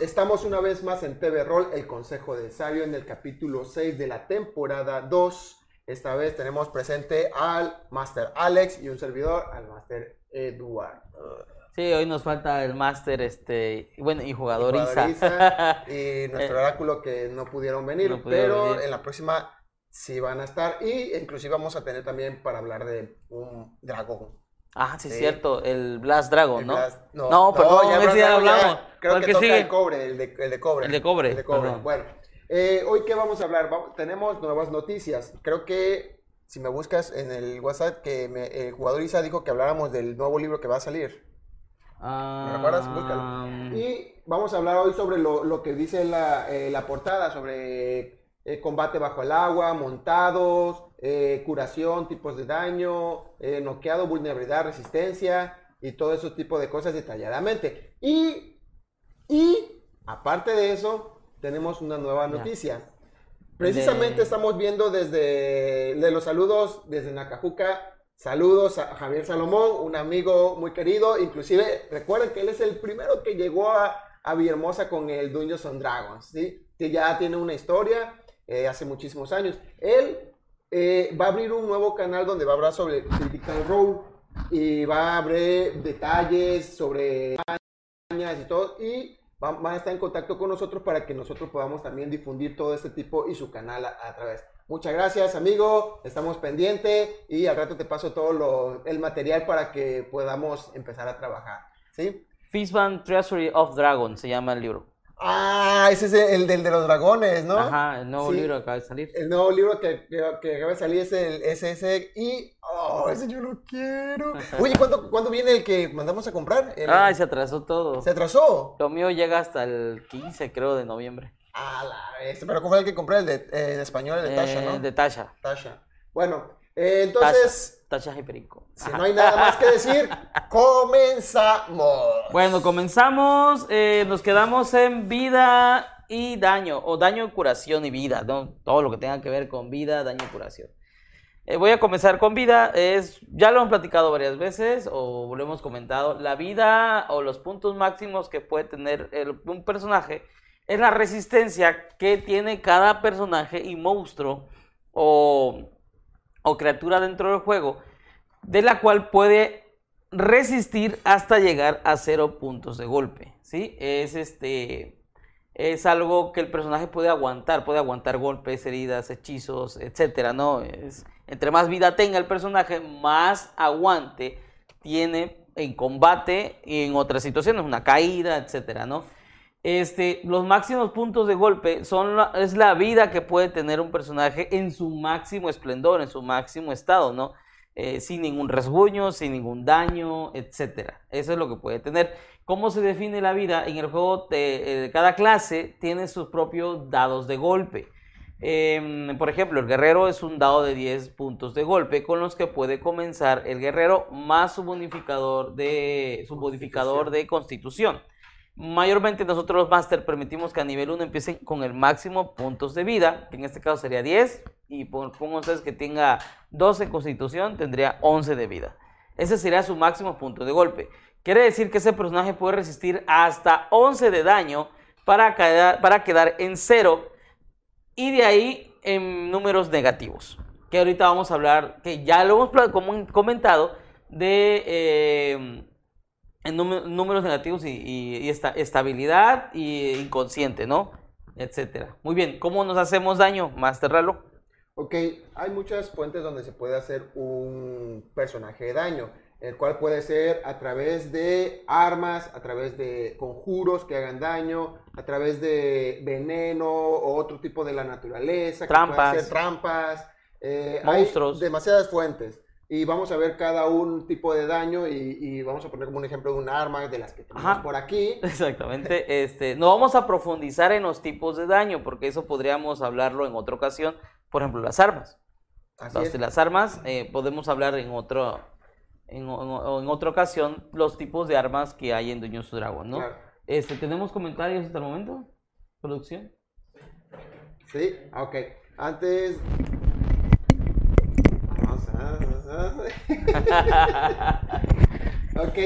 Estamos una vez más en TV Roll, el Consejo de Sabio, en el capítulo 6 de la temporada 2. Esta vez tenemos presente al Master Alex y un servidor, al Master Eduard. Sí, hoy nos falta el máster, este, bueno, y jugador, Y. Isa, y nuestro oráculo que no pudieron venir, No pudieron pero venir. en la próxima sí van a estar y inclusive vamos a tener también para hablar de un dragón. Ah, sí, Sí. cierto, el Blast Dragon, El ¿no? Blast- No, perdón, ese Blast ya Dragon lo hablamos. Creo ¿Cuál que que toca sigue? el cobre, el de, el de cobre. El de cobre, El de cobre. perdón. Bueno, eh, hoy qué vamos a hablar? Vamos- tenemos nuevas noticias. Creo que si me buscas en el WhatsApp que me- el jugador Isa dijo que habláramos del nuevo libro que va a salir. Ah, ¿Me recuerdas? Búscalo. Y vamos a hablar hoy sobre lo, lo que dice la, eh, la portada, sobre eh, combate bajo el agua, montados, eh, curación, tipos de daño, eh, noqueado, vulnerabilidad, resistencia y todo ese tipo de cosas detalladamente. Y, y aparte de eso, tenemos una nueva noticia. Precisamente De- estamos viendo desde de los saludos desde Nacajuca. Saludos a Javier Salomón, un amigo muy querido. Inclusive, recuerden que él es el primero que llegó a, a Villahermosa con el Dungeons and Dragons, ¿sí? Que ya tiene una historia eh, hace muchísimos años. Él eh, va a abrir un nuevo canal donde va a hablar sobre Critical Role y va a abrir detalles sobre y todo. Y va- a estar en contacto con nosotros para que nosotros podamos también difundir todo este tipo y su canal a, a través. Muchas gracias, amigo. Estamos pendientes y al rato te paso todo el material para que podamos empezar a trabajar. ¿Sí? Treasury of Dragon se llama el libro. Ah, ese es el del de los dragones, ¿no? Ajá, el nuevo Sí. libro que acaba de salir. El nuevo libro que, que, que acaba de salir es el SS y... ¡Oh, ese yo lo quiero! Oye, ¿cuándo, ¿cuándo viene el que mandamos a comprar? El- Ay, se atrasó todo. ¿Se atrasó? Lo mío llega hasta el 15, creo, de noviembre. Ah, la vez. Pero ¿cómo fue el que compré? El de, eh, en español, el de Tasha, Eh, ¿no? De Tasha. Tasha. Bueno, eh, entonces, Tasha y Perico. si no hay nada más que decir, comenzamos. Bueno, comenzamos. eh, nos quedamos en vida y daño, o daño, curación y vida, ¿no? Todo lo que tenga que ver con vida, daño y curación. Eh, voy a comenzar con vida. Es, ya lo hemos platicado varias veces o lo hemos comentado. La vida o los puntos máximos que puede tener el- un personaje es la resistencia que tiene cada personaje y monstruo o, o criatura dentro del juego, de la cual puede resistir hasta llegar a cero puntos de golpe. ¿sí? Es este. Es algo que el personaje puede aguantar, puede aguantar golpes, heridas, hechizos, etcétera, ¿no? Es, entre más vida tenga el personaje, más aguante tiene en combate y en otras situaciones, una caída, etcétera, ¿no? Este, los máximos puntos de golpe son la- es la vida que puede tener un personaje en su máximo esplendor, en su máximo estado, ¿no? Eh, sin ningún rasguño, sin ningún daño, etcétera. Eso es lo que puede tener. ¿Cómo se define la vida? En el juego de, eh, cada clase tiene sus propios dados de golpe. Em, por ejemplo, el guerrero es un dado de 10 puntos de golpe con los que puede comenzar el guerrero más su bonificador de, su modificador de constitución. Mayormente nosotros los Master permitimos que a nivel 1 empiecen con el máximo puntos de vida, que en este caso sería 10, y pon- pongan ustedes que tenga 12 en constitución, tendría 11 de vida. Ese sería su máximo punto de golpe. Quiere decir que ese personaje puede resistir hasta 11 de daño para quedar, para quedar en 0 y de ahí en números negativos. Que ahorita vamos a hablar, que ya lo hemos comentado, de eh, en número- números negativos y, y- y esta- estabilidad y inconsciente, ¿no? Etcétera. Muy bien, ¿cómo nos hacemos daño, Master Ralo? Ok, hay muchas fuentes donde se puede hacer un personaje de daño, el cual puede ser a través de armas, a través de conjuros que hagan daño, a través de veneno o otro tipo de la naturaleza, que puede Trampas. hacer trampas, eh, hay Monstruos. demasiadas fuentes. Y vamos a ver cada un tipo de daño y, y vamos a poner como un ejemplo de un arma de las que tenemos Ajá. por aquí. Exactamente. Este, no vamos a profundizar en los tipos de daño, porque eso podríamos hablarlo en otra ocasión. Por ejemplo, las armas. Así Las, es. las armas, eh, podemos hablar en otro, en, o- en otra ocasión los tipos de armas que hay en Dungeons Dragon, ¿no? Claro. Este, ¿Tenemos comentarios hasta el momento? ¿Producción? Sí, ok. Antes. Ok.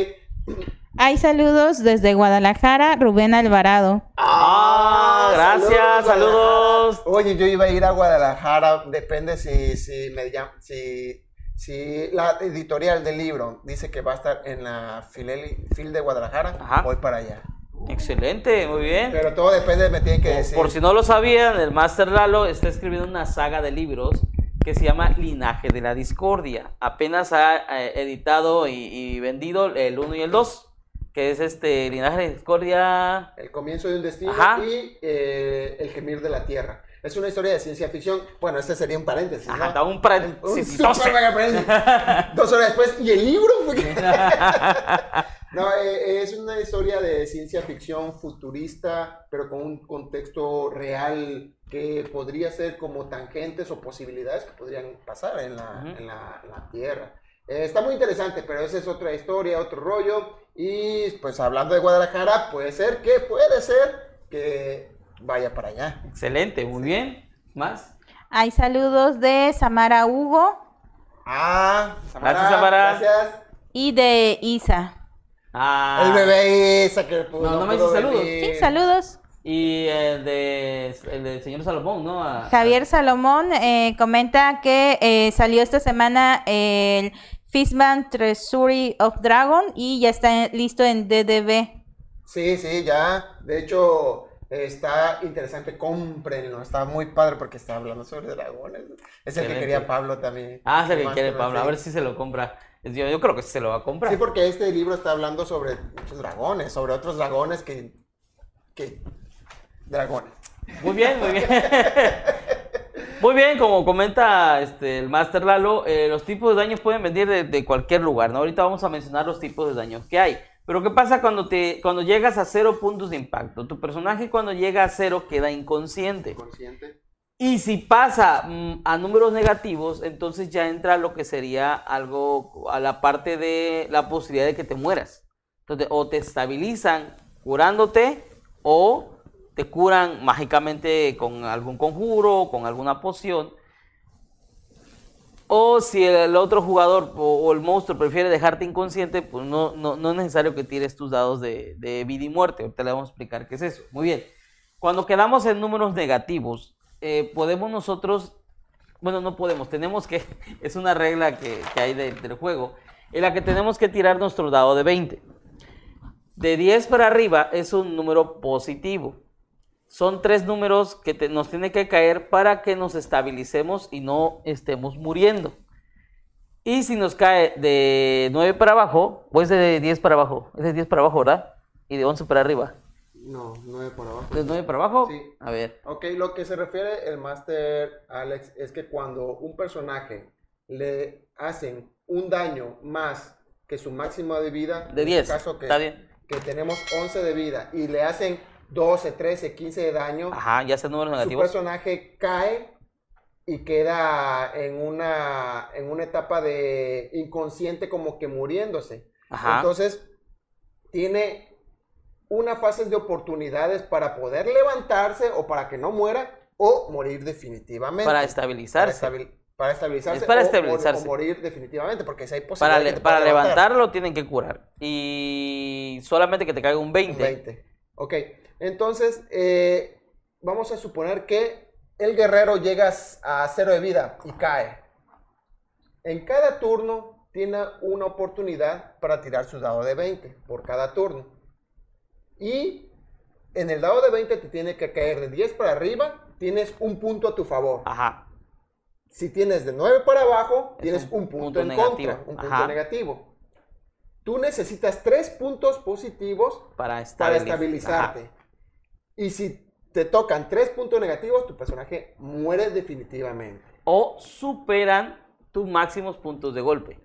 Hay saludos desde Guadalajara, Rubén Alvarado. Ah, gracias, saludos. Oye, yo iba a ir a Guadalajara, depende si, si me si, si la editorial del libro dice que va a estar en la Fileli- Fil de Guadalajara, Ajá. voy para allá. Excelente, muy bien. Pero todo depende, me tienen que decir. Por si no lo sabían, el Master Lalo está escribiendo una saga de libros que se llama Linaje de la Discordia. Apenas ha eh, editado y, y vendido el 1 y el 2, que es este Linaje de la Discordia. El comienzo de un destino Ajá. y eh, El gemir de la tierra. Es una historia de ciencia ficción. Bueno, este sería un paréntesis. Ajá, ¿no? da un para- Un super paréntesis. Dos horas después. ¿Y el libro? no, eh, es una historia de ciencia ficción futurista, pero con un contexto real que podría ser como tangentes o posibilidades que podrían pasar en la, Ujú. en la- en la Tierra. Eh, está muy interesante, pero esa es otra historia, otro rollo. Y pues hablando de Guadalajara, puede ser que, puede ser que vaya para allá. Excelente, muy bien. ¿Más? Hay saludos de Samara Hugo Ah, Gracias, Samara. Gracias. y de Isa. Ah, El bebé esa que pudo- No, no me dices saludos. Sí, saludos. Y el de el del señor Salomón, ¿no? A- Javier Salomón eh, comenta que eh, salió esta semana el Fishman Treasury of Dragon y ya está listo en DDB. Sí, sí, ya. De hecho, está interesante. Cómprenlo. Está muy padre porque está hablando sobre dragones. Es el que quería Pablo también. Ah, es el que quiere Pablo. A ver si se lo compra. Yo, yo creo que sí se lo va a comprar. Sí, porque este libro está hablando sobre muchos dragones, sobre otros dragones que. que dragones. Muy bien, muy bien. Muy bien, como comenta este, el Master Lalo, eh, los tipos de daños pueden venir de, de cualquier lugar, ¿no? Ahorita vamos a mencionar los tipos de daños que hay. Pero ¿qué pasa cuando, te, cuando llegas a cero puntos de impacto? Tu personaje cuando llega a cero queda inconsciente. Consciente. Y si pasa mm, a números negativos, entonces ya entra lo que sería algo a la parte de la posibilidad de que te mueras. Entonces, o te estabilizan curándote o te curan mágicamente con algún conjuro, con alguna poción. O si el otro jugador o, el monstruo prefiere dejarte inconsciente, pues no, no, no es necesario que tires tus dados de, vida y muerte. Ahorita le vamos a explicar qué es eso. Muy bien. Cuando quedamos en números negativos, eh, podemos nosotros, bueno, no podemos, tenemos que, es una regla que, hay de- del juego, en la que tenemos que tirar nuestro dado de 20. De 10 para arriba es un número positivo. Son tres números que te- nos tiene que caer para que nos estabilicemos y no estemos muriendo. Y si nos cae de 9 para abajo, o es de 10 para abajo, es de 10 para abajo, ¿verdad? Y de 11 para arriba. No, nueve por abajo. ¿De 9 para abajo? Sí. A ver. Ok, lo que se refiere el Master Alex es que cuando un personaje le hacen un daño más que su máximo de vida, De en 10. este caso que, Está bien. que tenemos 11 de vida y le hacen 12, 13, 15 de daño, Ajá, ya sea números su negativos. personaje cae y queda en una, en una etapa de inconsciente como que muriéndose. Ajá. Entonces, tiene una fase de oportunidades para poder levantarse o para que no muera o morir definitivamente. para Para, estabilizarse. estabil- para estabilizarse. Es para o- estabilizarse. O, morir definitivamente, porque si hay Para, posibilidad le- para pueda levantar. levantarlo tienen que curar. Y solamente que te caiga un 20. Un 20. Ok, entonces eh, vamos a suponer que el guerrero llega a cero de vida y cae. En cada turno tiene una oportunidad para tirar su dado de 20 por cada turno. Y en el dado de 20 te tiene que caer de 10 para arriba, tienes un punto a tu favor. Ajá. Si tienes de 9 para abajo, Es tienes un un, punto, punto en negativo. contra, un punto Ajá. negativo. Tú necesitas 3 puntos positivos Para, para estabiliz- estabilizarte. Y si te tocan 3 puntos negativos, tu personaje muere definitivamente. O superan tus máximos puntos de golpe.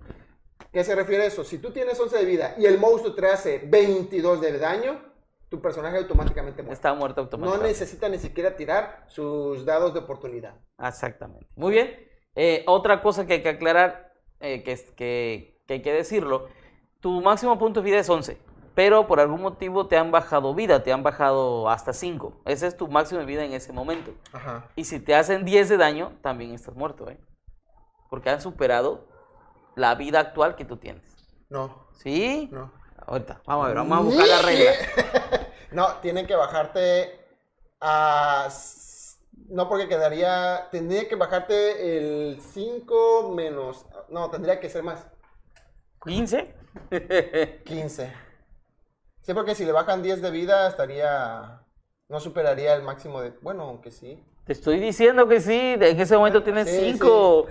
¿Qué se refiere a eso? Si tú tienes 11 de vida y el monstruo te hace 22 de daño, tu personaje automáticamente muere. Está muerto No automáticamente. necesita ni siquiera tirar sus dados de oportunidad. Exactamente. Muy bien. Eh, otra cosa que hay que aclarar, eh, que, que, que hay que decirlo, tu máximo punto de vida es 11, pero por algún motivo te han bajado vida, te han bajado hasta 5. Ese es tu máximo de vida en ese momento. Ajá. Y si te hacen 10 de daño, también estás muerto, ¿eh? Porque han superado la vida actual que tú tienes. No, ¿Sí? no. ahorita. Vamos a ver, vamos a buscar la regla. no, tienen que bajarte a... No, porque quedaría... Tendría que bajarte el 5 menos... No, tendría que ser más. ¿15? 15. Sí, porque si le bajan 10 de vida estaría... No superaría el máximo de... Bueno, aunque sí. Te estoy diciendo que sí, en ese momento tienes Sí, 5.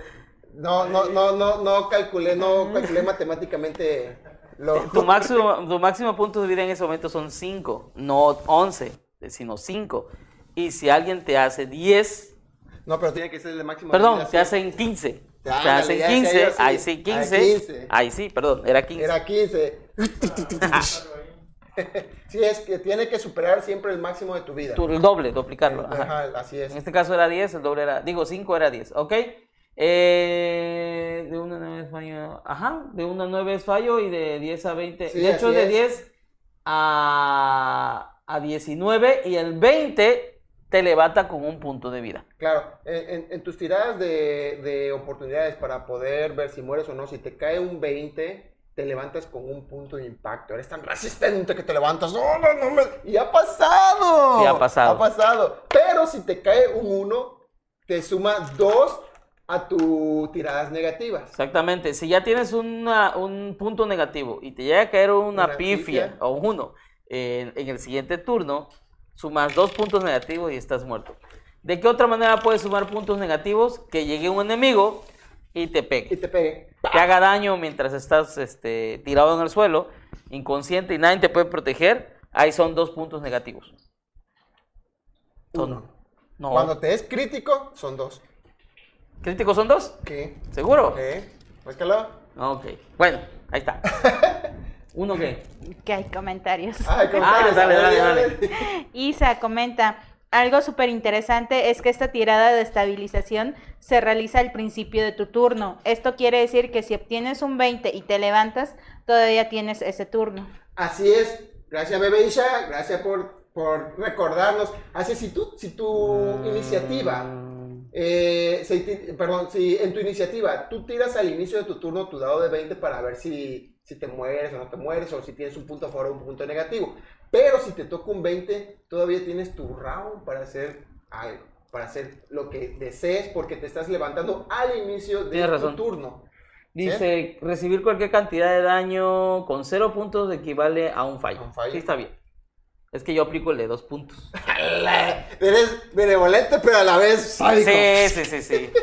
No, no, no, no, no calculé, no calculé matemáticamente lo... Tu máximo, tu máximo punto de vida en ese momento son 5, no 11, sino 5. Y si alguien te hace 10, No, pero tiene que ser el máximo. de perdón, vida, te sí. hacen 15. Te Ándale, hacen ya, 15, ya, ya, sí. ahí sí, Ah, 15. 15. Ahí sí, perdón, era 15. Era 15. Sí, es que tiene que superar siempre el máximo de tu vida. Tu- el doble, duplicarlo. ajá. Ajá, así es. En este caso era 10, el doble era, digo 5 era 10, ¿ok? Eh, de 1 a 9 es fallo, ajá, de 1 a 9 es fallo y de 10 a 20, Sí, de hecho de es. 10 a, a 19 y el 20 te levanta con un punto de vida. Claro, en, en- en tus tiradas de, de oportunidades para poder ver si mueres o no, si te cae un 20, te levantas con un punto de impacto. Eres tan resistente que te levantas. No, no, no, me... Y ha pasado. Sí, ha pasado. Ha pasado. Pero si te cae un 1, te suma 2 a tus tiradas negativas. Exactamente, si ya tienes una- un punto negativo y te llega a caer una, Una pifia, pifia. o un 1 en, en el siguiente turno, sumas dos puntos negativos y estás muerto. ¿De qué otra manera puedes sumar puntos negativos? Que llegue un enemigo y te Y pegue. te pegue. Que haga daño mientras estás este, tirado en el suelo, inconsciente y nadie te puede proteger. Ahí son dos puntos negativos. Son- Uno. No. Cuando te es crítico, son 2. ¿Críticos son dos? ¿Qué? ¿Seguro? ¿Qué? Búscalo. Ok. Bueno, ahí está. ¿Uno qué? Que hay comentarios. Ay, comentarios. dale, A ver, dale, dale. ver. Isa comenta, algo súper interesante es que esta tirada de estabilización se realiza al principio de tu turno. Esto quiere decir que si obtienes un 20 y te levantas, todavía tienes ese turno. Así es. Gracias, Bebe Isha. Gracias por, por recordarnos. Así, si tu, si tu iniciativa, eh, perdón, si en tu iniciativa tú tiras al inicio de tu turno tu dado de 20 para ver si, si te mueres o no te mueres, o si tienes un punto a favor o un punto negativo. Pero si te toca un 20, todavía tienes tu round para hacer algo, para hacer lo que desees, porque te estás levantando al inicio de Tienes tu razón. turno. Dice, recibir cualquier cantidad de daño con cero puntos equivale a un fallo. Un fallo. Sí, está bien. Es que yo aplico el de dos puntos. Eres benevolente, pero a la vez sádico. Sí, sí, sí, sí.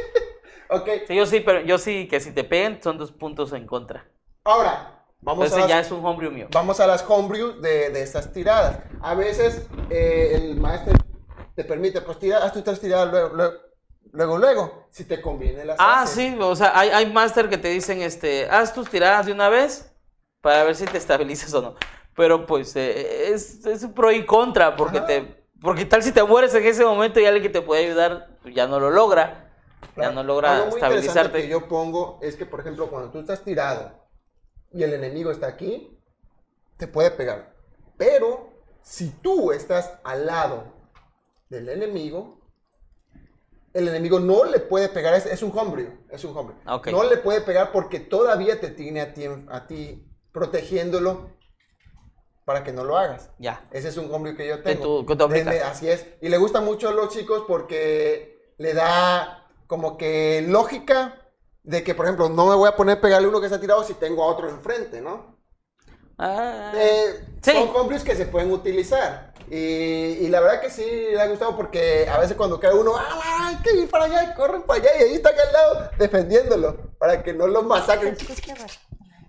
Ok, Sí, yo sí, pero yo sí que si te peguen son dos puntos en contra. ahora vamos Entonces a, ya las, es un homebrew mío. vamos a las homebrew de, de estas tiradas. A veces eh, el maestro te permite, pues tira, haz tus tres tiradas luego, luego, luego, luego. Si te conviene las Ah, haces. sí, o sea, hay, hay máster que te dicen, este, haz tus tiradas de una vez para ver si te estabilizas o no. Pero pues eh, es, es un pro y contra, porque Ajá. te, porque tal si te mueres en ese momento y alguien que te puede ayudar pues, ya no lo logra, ya Claro. no logra Algo muy estabilizarte. que yo pongo es que, por ejemplo, cuando tú estás tirado y el enemigo está aquí, te puede pegar. Pero si tú estás al lado del enemigo, el enemigo no le puede pegar. Es, es un homebrew, es un homebrew. Ok. No le puede pegar porque todavía te tiene a ti, a ti protegiéndolo para que no lo hagas. Ya. Ese es un homebrew que yo Que tengo. tú- que tú aplicas. Desde- así es. Y le gusta mucho a los chicos porque le da como que lógica de que, por ejemplo, no me voy a poner a pegarle a uno que está tirado si tengo a otro enfrente, ¿no? Ah, Eh, Sí. Son homebrews que se pueden utilizar. Y, y la verdad que sí le ha gustado porque a veces cuando cae uno, ¡ah, hay que ir para allá! Corren para allá y ahí está acá al lado defendiéndolo para que no lo masacren.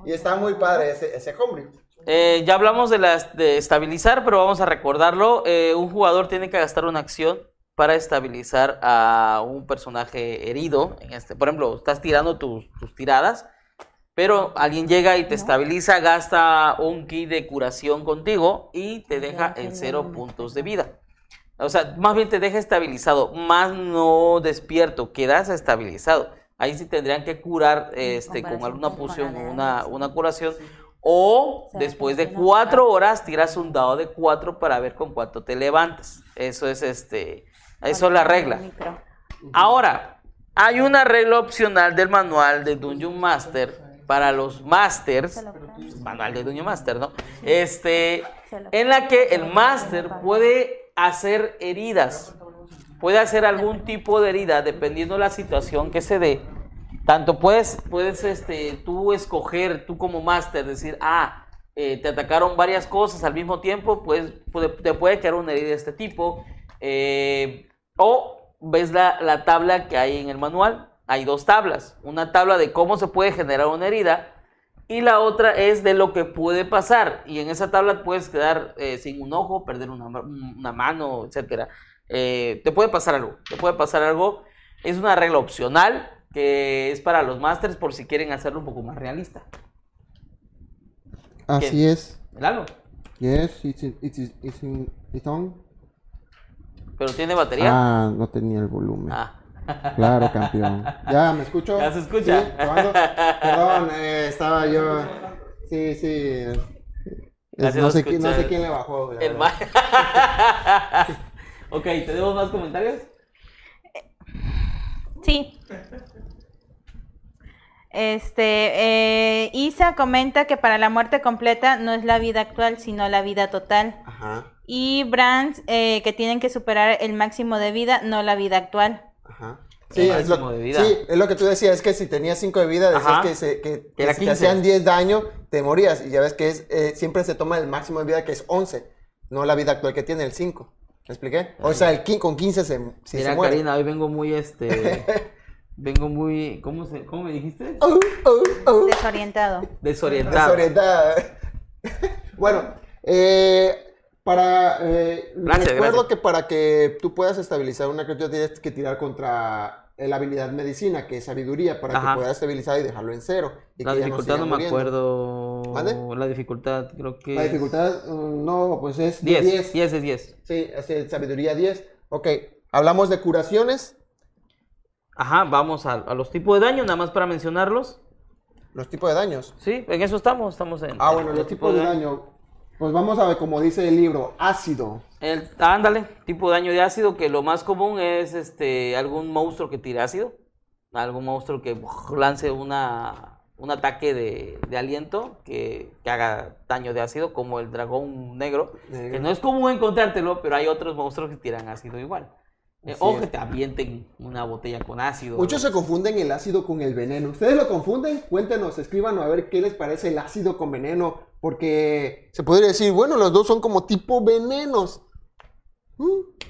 Y está muy padre ese, ese homebrew. Eh, ya hablamos de, las de estabilizar, pero vamos a recordarlo. Eh, un jugador tiene que gastar una acción para estabilizar a un personaje herido. En este, por ejemplo, estás tirando tus, tus tiradas, pero alguien llega y te estabiliza, gasta un kit de curación contigo y te deja en cero puntos de vida. O sea, más bien te deja estabilizado, más no despierto, quedas estabilizado. Ahí sí tendrían que curar este, con alguna poción una, una curación. O sea, después de cuatro horas tiras un dado de cuatro para ver con cuánto te levantas. Eso es este, eso es la regla. Ahora, hay una regla opcional del manual de Dungeon Master para los masters, manual de dueño master, ¿no? Este, en la que el máster puede hacer heridas, puede hacer algún tipo de herida dependiendo de la situación que se dé. Tanto puedes, puedes este, tú escoger, tú como máster, decir, ah, eh, te atacaron varias cosas al mismo tiempo, pues puede- te puede quedar una herida de este tipo. Eh, o ves la, la tabla que hay en el manual. Hay dos tablas. Una tabla de cómo se puede generar una herida y la otra es de lo que puede pasar. Y en esa tabla puedes quedar eh, sin un ojo, perder una, una mano, etcétera. Eh, te puede pasar algo. Te puede pasar algo. Es una regla opcional que es para los masters por si quieren hacerlo un poco más realista. Así es. Claro. Yes, it's, it's, it's, it's on. Pero tiene batería. Ah, no tenía el volumen. Ah. Claro, campeón. ¿Ya me escucho? Ya se escucha. Sí. Perdón, eh, estaba yo. Sí, sí. Es- no, sé, quién- no sé quién le bajó. El ma- ok, ¿tenemos más comentarios? Sí. Este, eh, Isa comenta que para la muerte completa no es la vida actual, sino la vida total. Ajá, Y Brands eh, que tienen que superar el máximo de vida, no la vida actual. ajá. El Sí es, lo, de vida. sí, es lo que tú decías, es que si tenías 5 de vida, decías Ajá. que, se, que, que Era si te 15. hacían 10 daño, te morías. Y ya ves que es eh, siempre se toma el máximo de vida, que es 11, no la vida actual que tiene, el 5. ¿Me expliqué? O sea, el con 15 se, se Mira, muere. Karina, hoy vengo muy este. vengo muy. ¿Cómo, se, ¿Cómo me dijiste? Oh, oh, oh. Desorientado. Desorientado. Desorientada. bueno, eh, para. eh, Gracias, recuerdo gracias. que para que tú puedas estabilizar una criatura tienes que tirar contra la habilidad medicina, que es sabiduría, para Ajá. que puedas estabilizar y dejarlo en cero. Y La que dificultad no, me muriendo. acuerdo. ¿Mande? La dificultad, creo que. La dificultad, mm, no, pues es de 10. 10. 10 es 10. Sí, es sabiduría 10. Ok, hablamos de curaciones, Ajá, vamos a, a los tipos de daño, nada más para mencionarlos. los tipos de daños. Sí, en eso estamos. Estamos en. Ah, en bueno, los tipos de daño. Pues vamos a ver, como dice el libro, ácido. El, ándale, tipo de daño de ácido, que lo más común es este algún monstruo que tire ácido. Algún monstruo que uf, lance una, un ataque de, de aliento que, que haga daño de ácido, como el dragón negro. Negro. Que no es común encontrártelo, pero hay otros monstruos que tiran ácido igual. Eh, Así o es. que te avienten una botella con ácido. Muchos se confunden el ácido con el veneno. ¿Ustedes lo confunden? Cuéntenos, escríbanos a ver qué les parece el ácido con veneno. Porque se podría decir, bueno, los dos son como tipo venenos. Mm,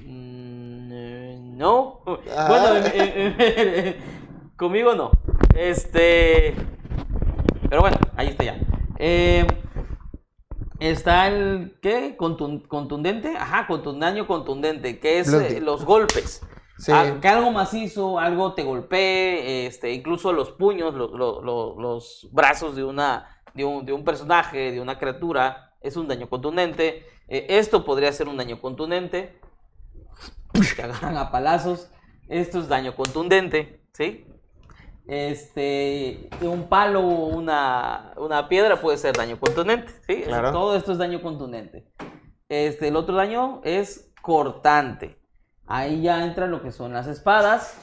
Mm, eh, no. Ah. Bueno, eh, conmigo no. Este. Pero bueno, ahí está ya. Eh, está el. ¿Qué? Contun- contundente. Ajá, contun- daño contundente. Que es Bloody. eh, los golpes. Sí. Que algo macizo, algo te golpee, este, incluso los puños, lo- lo- lo- los brazos de, una, de, un, de un personaje, de una criatura, es un daño contundente. Eh, esto podría ser un daño contundente. Te agarran a palazos. Esto es daño contundente, ¿sí? Este, un palo o una, una piedra puede ser daño contundente, ¿sí? Claro. Todo esto es daño contundente. Este, el otro daño es cortante. Ahí ya entra lo que son las espadas.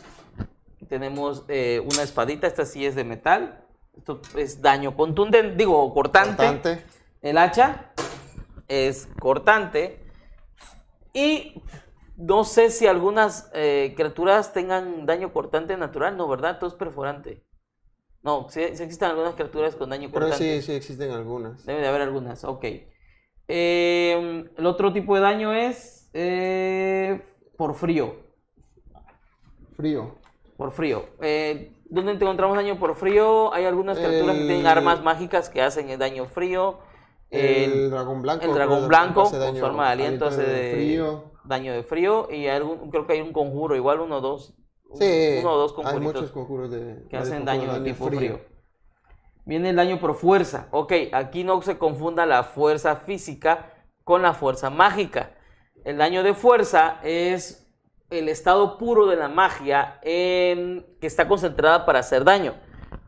Tenemos eh, una espadita, esta sí es de metal. Esto es daño contundente, digo, cortante. Cortante. El hacha es cortante. Y no sé si algunas eh, criaturas tengan daño cortante natural, no, ¿verdad? Todo es perforante. No, sí, sí existen algunas criaturas con daño Pero cortante. sí, sí existen algunas. Debe de haber algunas, ok. Eh, el otro tipo de daño es eh, por frío. Frío. Por frío. Eh, ¿Dónde encontramos daño por frío? Hay algunas criaturas que tienen armas mágicas que hacen el daño frío. El, El, dragón blanco. el dragón blanco con su arma de aliento hace de frío. Daño de frío. Y algún, creo que hay un conjuro, igual uno o dos. Sí, uno o dos hay muchos conjuros de, que hacen daño de tipo frío. Viene el daño por fuerza. Ok, aquí no se confunda la fuerza física con la fuerza mágica. El daño de fuerza es el estado puro de la magia en, que está concentrada para hacer daño.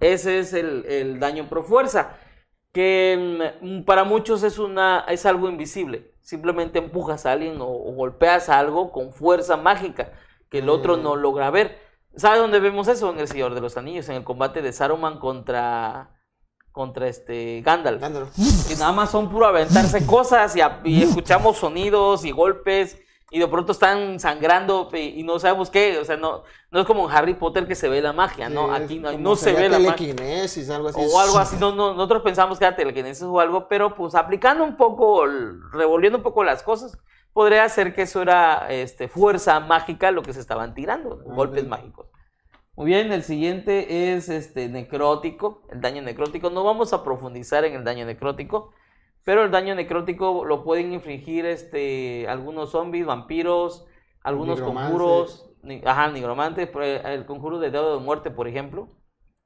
Ese es el, el daño por fuerza, que mm, para muchos es, una, es algo invisible. Simplemente empujas a alguien o, o golpeas a algo con fuerza mágica que el otro Mm. no logra ver. ¿Sabe dónde vemos eso? En El Señor de los Anillos, en el combate de Saruman contra, contra este Gandalf. Y nada más son puro aventarse cosas y, a- y escuchamos sonidos y golpes y de pronto están sangrando y, y no sabemos qué. O sea, no, no es como en Harry Potter que se ve la magia, ¿no? Sí, Aquí no, no se ve la magia. telequinesis, algo así. O algo así, no, no, nosotros pensamos que era telequinesis o algo, pero pues aplicando un poco, revolviendo un poco las cosas, podría ser que eso era este, fuerza mágica lo que se estaban tirando, Ah, golpes mágicos. Muy bien, el siguiente es este necrótico, el daño necrótico. No vamos a profundizar en el daño necrótico, pero el daño necrótico lo pueden infligir este, algunos zombies, vampiros, algunos conjuros, ni- ajá, nigromantes, el conjuro de dedo de muerte, por ejemplo.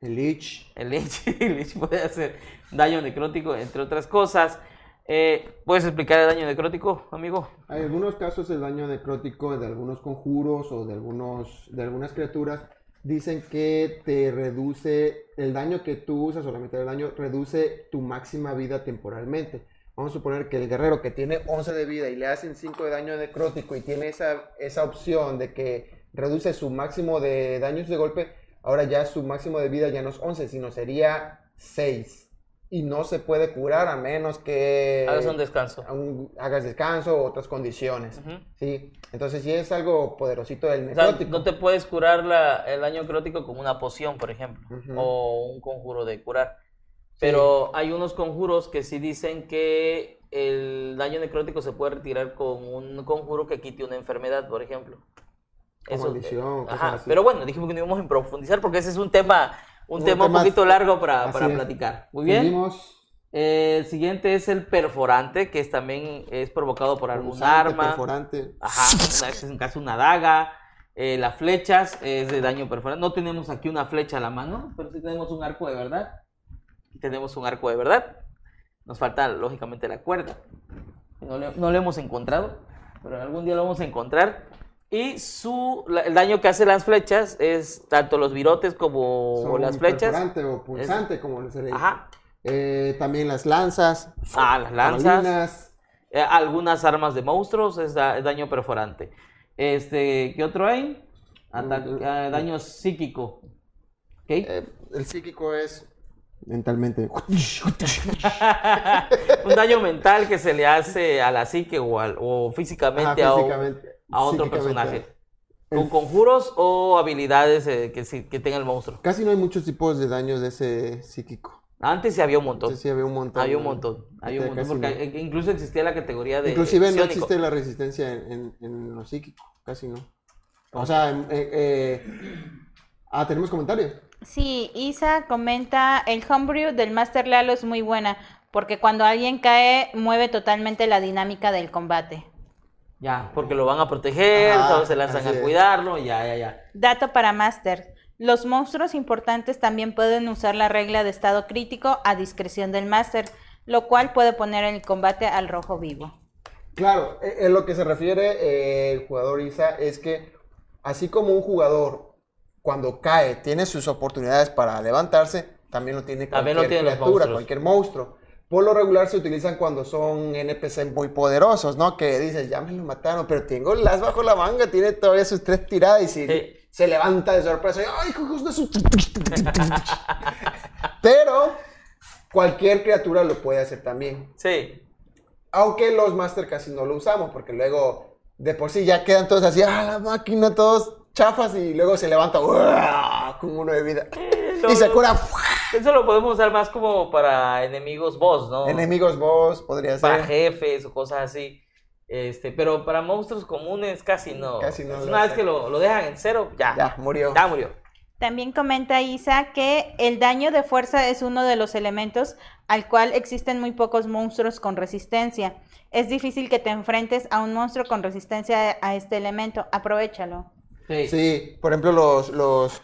El Lich. El Lich, el Lich puede hacer daño necrótico, entre otras cosas. Eh, ¿Puedes explicar el daño necrótico, amigo? Hay algunos casos el daño necrótico de algunos conjuros o de algunos de algunas criaturas dicen que te reduce el daño que tú usas o la mitad del daño reduce tu máxima vida temporalmente. Vamos a suponer que el guerrero que tiene 11 de vida y le hacen 5 de daño necrótico y tiene esa, esa opción de que reduce su máximo de daños de golpe, ahora ya su máximo de vida ya no es 11, sino sería 6. Y no se puede curar a menos que Hagas un descanso. un- hagas descanso o otras condiciones. Ujú. Sí, entonces sí es algo poderosito del O sea, necrótico. no te puedes curar la- el daño necrótico con una poción, por ejemplo, Ujú. o un conjuro de curar. Pero hay unos conjuros que sí dicen que el daño necrótico se puede retirar con un conjuro que quite una enfermedad, por ejemplo. O maldición, cosas ajá, pero bueno, dijimos que no íbamos a profundizar porque ese es un tema, un Un tema un poquito largo para, para platicar. Muy bien. Seguimos. Eh, el siguiente es el perforante, que es también es provocado por algún arma. Perforante. Ajá, es en caso una daga. Eh, las flechas es de daño perforante. No tenemos aquí una flecha a la mano, pero sí tenemos un arco de verdad. Tenemos un arco de verdad. Nos falta, lógicamente, la cuerda. No, le- no lo hemos encontrado, pero algún día lo vamos a encontrar. Y su, la- el daño que hace las flechas es tanto los virotes como Son las flechas. Perforante o punzante, como se le dice. Ajá. Eh, también las lanzas. Ah, las lanzas. Eh, algunas armas de monstruos es, da- es daño perforante. Este, ¿qué otro hay? Ata- Mm, eh, daño psíquico. ¿Ok? Eh, el psíquico es mentalmente. un daño mental que se le hace a la psique o, al- o físicamente, Ajá, físicamente. A otro personaje. Con conjuros o habilidades eh, que, sí- que tenga el monstruo. Casi no hay muchos tipos de daños de ese psíquico. Antes sí había un montón. Entonces sí había un montón. había un montón. Había un montón. Porque no. incluso existía la categoría de. Inclusive no existe la resistencia en, en, en lo psíquico, casi no. O sea, en- eh, eh, ah, tenemos comentarios. Sí, Isa comenta, el homebrew del Master Lalo es muy buena, porque cuando alguien cae, mueve totalmente la dinámica del combate. Ya, porque lo van a proteger, Ajá, todos se lanzan a cuidarlo, ya, ya, ya. Dato para Master. Los monstruos importantes también pueden usar la regla de estado crítico a discreción del Master, lo cual puede poner en el combate al rojo vivo. Claro, en lo que se refiere eh, el jugador Isa es que así como un jugador cuando cae tiene sus oportunidades para levantarse, también lo tiene También cualquier lo tienen los criatura, cualquier monstruo. Por lo regular se utilizan cuando son NPC muy poderosos, ¿no? Que dices, ya me lo mataron, pero tengo las bajo la manga, tiene todavía sus tres tiradas y si Sí. se levanta de sorpresa, y, ¡ay, hijos de su... pero cualquier criatura lo puede hacer también. Sí. Aunque los Master casi no lo usamos, porque luego de por sí ya quedan todos así, ah, la máquina, todos chafas, y luego se levanta ¡uah! con uno de vida. y se cura. Eso lo podemos usar más como para enemigos boss, ¿no? Enemigos boss, podría Para ser. jefes o cosas así. Este, pero para monstruos comunes casi no. Casi no Una vez que lo, lo dejan en cero, ya. Ya, murió. Ya murió. También comenta Isa que el daño de fuerza es uno de los elementos al cual existen muy pocos monstruos con resistencia. Es difícil que te enfrentes a un monstruo con resistencia a este elemento. Aprovechalo. Sí. Sí, por ejemplo, los los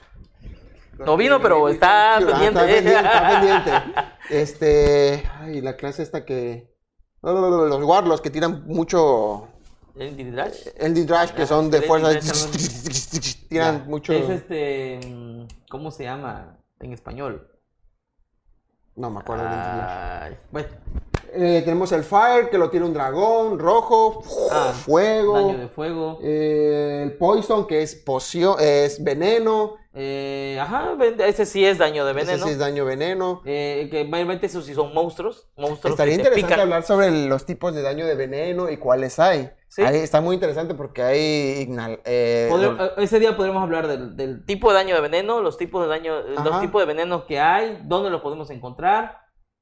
No vino, pero está Ah, pendiente. Está pendiente, está pendiente. Este. Ay, la clase esta que. Los Warlocks que tiran mucho. ¿El Diridrash? El Drash, que son de fuerza. Tiran mucho. Es este. ¿Cómo se llama en español? No me acuerdo. Ay, bueno, Eh, tenemos el Fire, que lo tiene un dragón rojo, Ah, fuego. daño de fuego. Eh, el Poison, que es poción, es veneno. Eh, ajá, ese sí es daño de Ese veneno. sí es daño veneno. Eh, que mayormente esos sí son monstruos. monstruos Estaría interesante pican. hablar sobre los tipos de daño de veneno y cuáles hay. Sí. Ahí está muy interesante porque hay eh, eh, ese día podremos hablar del, del tipo de daño de veneno, los tipos de daño, eh, los tipos de venenos que hay, dónde los podemos encontrar.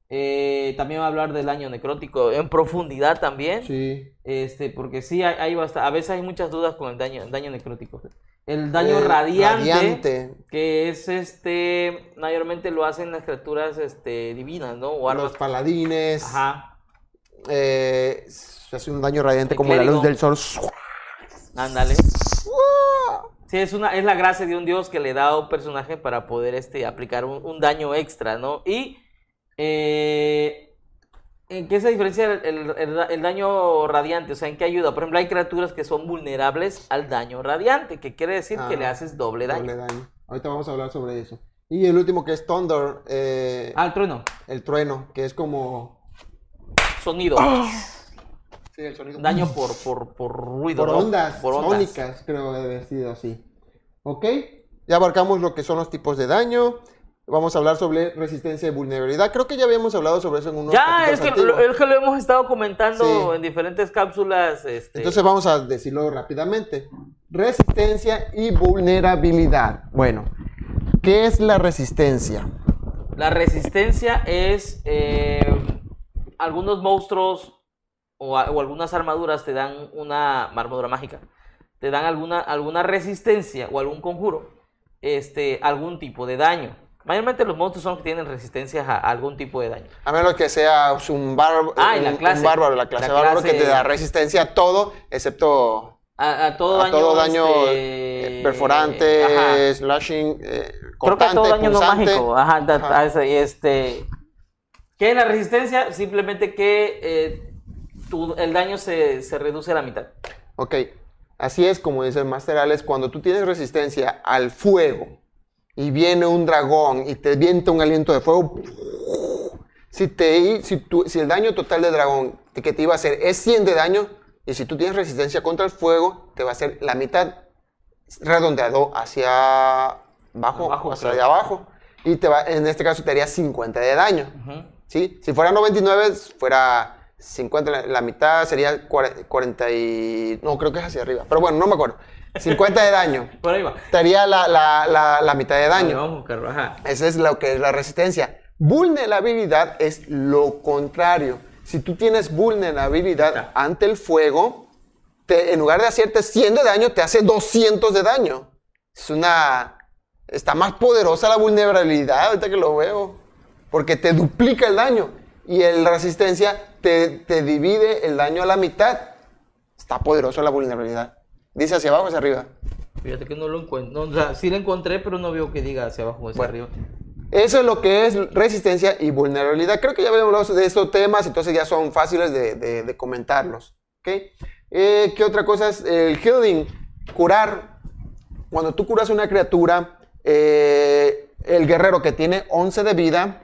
Eh, también va a hablar del daño necrótico en profundidad también. Sí. Este, porque sí hay, hay basta- a veces hay muchas dudas con el daño, el daño necrótico. El daño El radiante, radiante. que es este, mayormente lo hacen las criaturas este, divinas, ¿no? O. Los paladines. Ajá, eh, se hace un daño radiante El como la luz del sol. ándale. Sí, es una, es la gracia de un dios que le da a un personaje para poder este, aplicar un, un daño extra, ¿no? Y eh, ¿en qué se diferencia el, el- el- el daño radiante? O sea, ¿en qué ayuda? Por ejemplo, hay criaturas que son vulnerables al daño radiante, que quiere decir que Ah, le haces doble daño. Doble daño. Ahorita vamos a hablar sobre eso. Y el último que es Thunder, eh, Ah, el trueno. el trueno, que es como... Sonido. Sí, el sonido. Daño por, por, por ruido. por ¿no? ondas, Por ondas. sónicas, creo que debe haber sido así. ¿Ok? Ya abarcamos lo que son los tipos de daño. Vamos a hablar sobre resistencia y vulnerabilidad. Creo que ya habíamos hablado sobre eso en unos Ya, es que, lo, es que lo hemos estado comentando Sí. en diferentes cápsulas. Este, Entonces vamos a decirlo rápidamente. Resistencia y vulnerabilidad. Bueno, ¿qué es la resistencia? La resistencia es eh, algunos monstruos o, a- o algunas armaduras te dan una armadura mágica, te dan alguna, alguna resistencia o algún conjuro, este, algún tipo de daño. Mayormente los monstruos son los que tienen resistencia a algún tipo de daño. A menos que sea un, bárbaro, Ah, y la un- clase. un bárbaro, la clase La bárbaro que te da resistencia a todo, excepto A, a todo a daño, todo daño este, eh, perforante, ajá. slashing, eh, Creo que a todo daño no punzante. mágico. Ajá, ese, este. ¿Qué es la resistencia? Simplemente que eh, tu- el daño se, se reduce a la mitad. Ok, así es como dice el Master Alex, cuando tú tienes resistencia al fuego y viene un dragón y te vienta un aliento de fuego, si, te, si, tú- si el daño total del dragón que te iba a hacer es 100 de daño, y si tú tienes resistencia contra el fuego, te va a hacer la mitad redondeado hacia abajo, Abajo, hacia claro. abajo, y te va, en este caso te haría 50 de daño. Ujú. ¿sí? Si fuera 99, fuera 50, la, la mitad sería cuare- 40 y... No, creo que es hacia arriba, pero bueno, no me acuerdo. 50 de daño. Por ahí va. Te haría la, la- la- la mitad de Vale, daño. vamos a buscarlo. Ajá. Eso es lo que es la resistencia. Vulnerabilidad es lo contrario. Si tú tienes vulnerabilidad ante el fuego, te- en lugar de hacerte 100 de daño, te hace 200 de daño. Es una... Está más poderosa la vulnerabilidad ahorita que lo veo. Porque te duplica el daño. Y la resistencia te, te divide el daño a la mitad. Está poderoso la vulnerabilidad. Dice hacia abajo, hacia arriba. Fíjate que no lo encuentro. No, o sea, sí lo encontré, pero no veo que diga hacia abajo o hacia Bueno. arriba. Eso es lo que es resistencia y vulnerabilidad. Creo que ya habíamos hablado de estos temas, entonces ya son fáciles de, de- de comentarlos. ¿ok? Eh, ¿Qué otra cosa es el healing? Curar. Cuando tú curas una criatura, eh, el guerrero que tiene 11 de vida,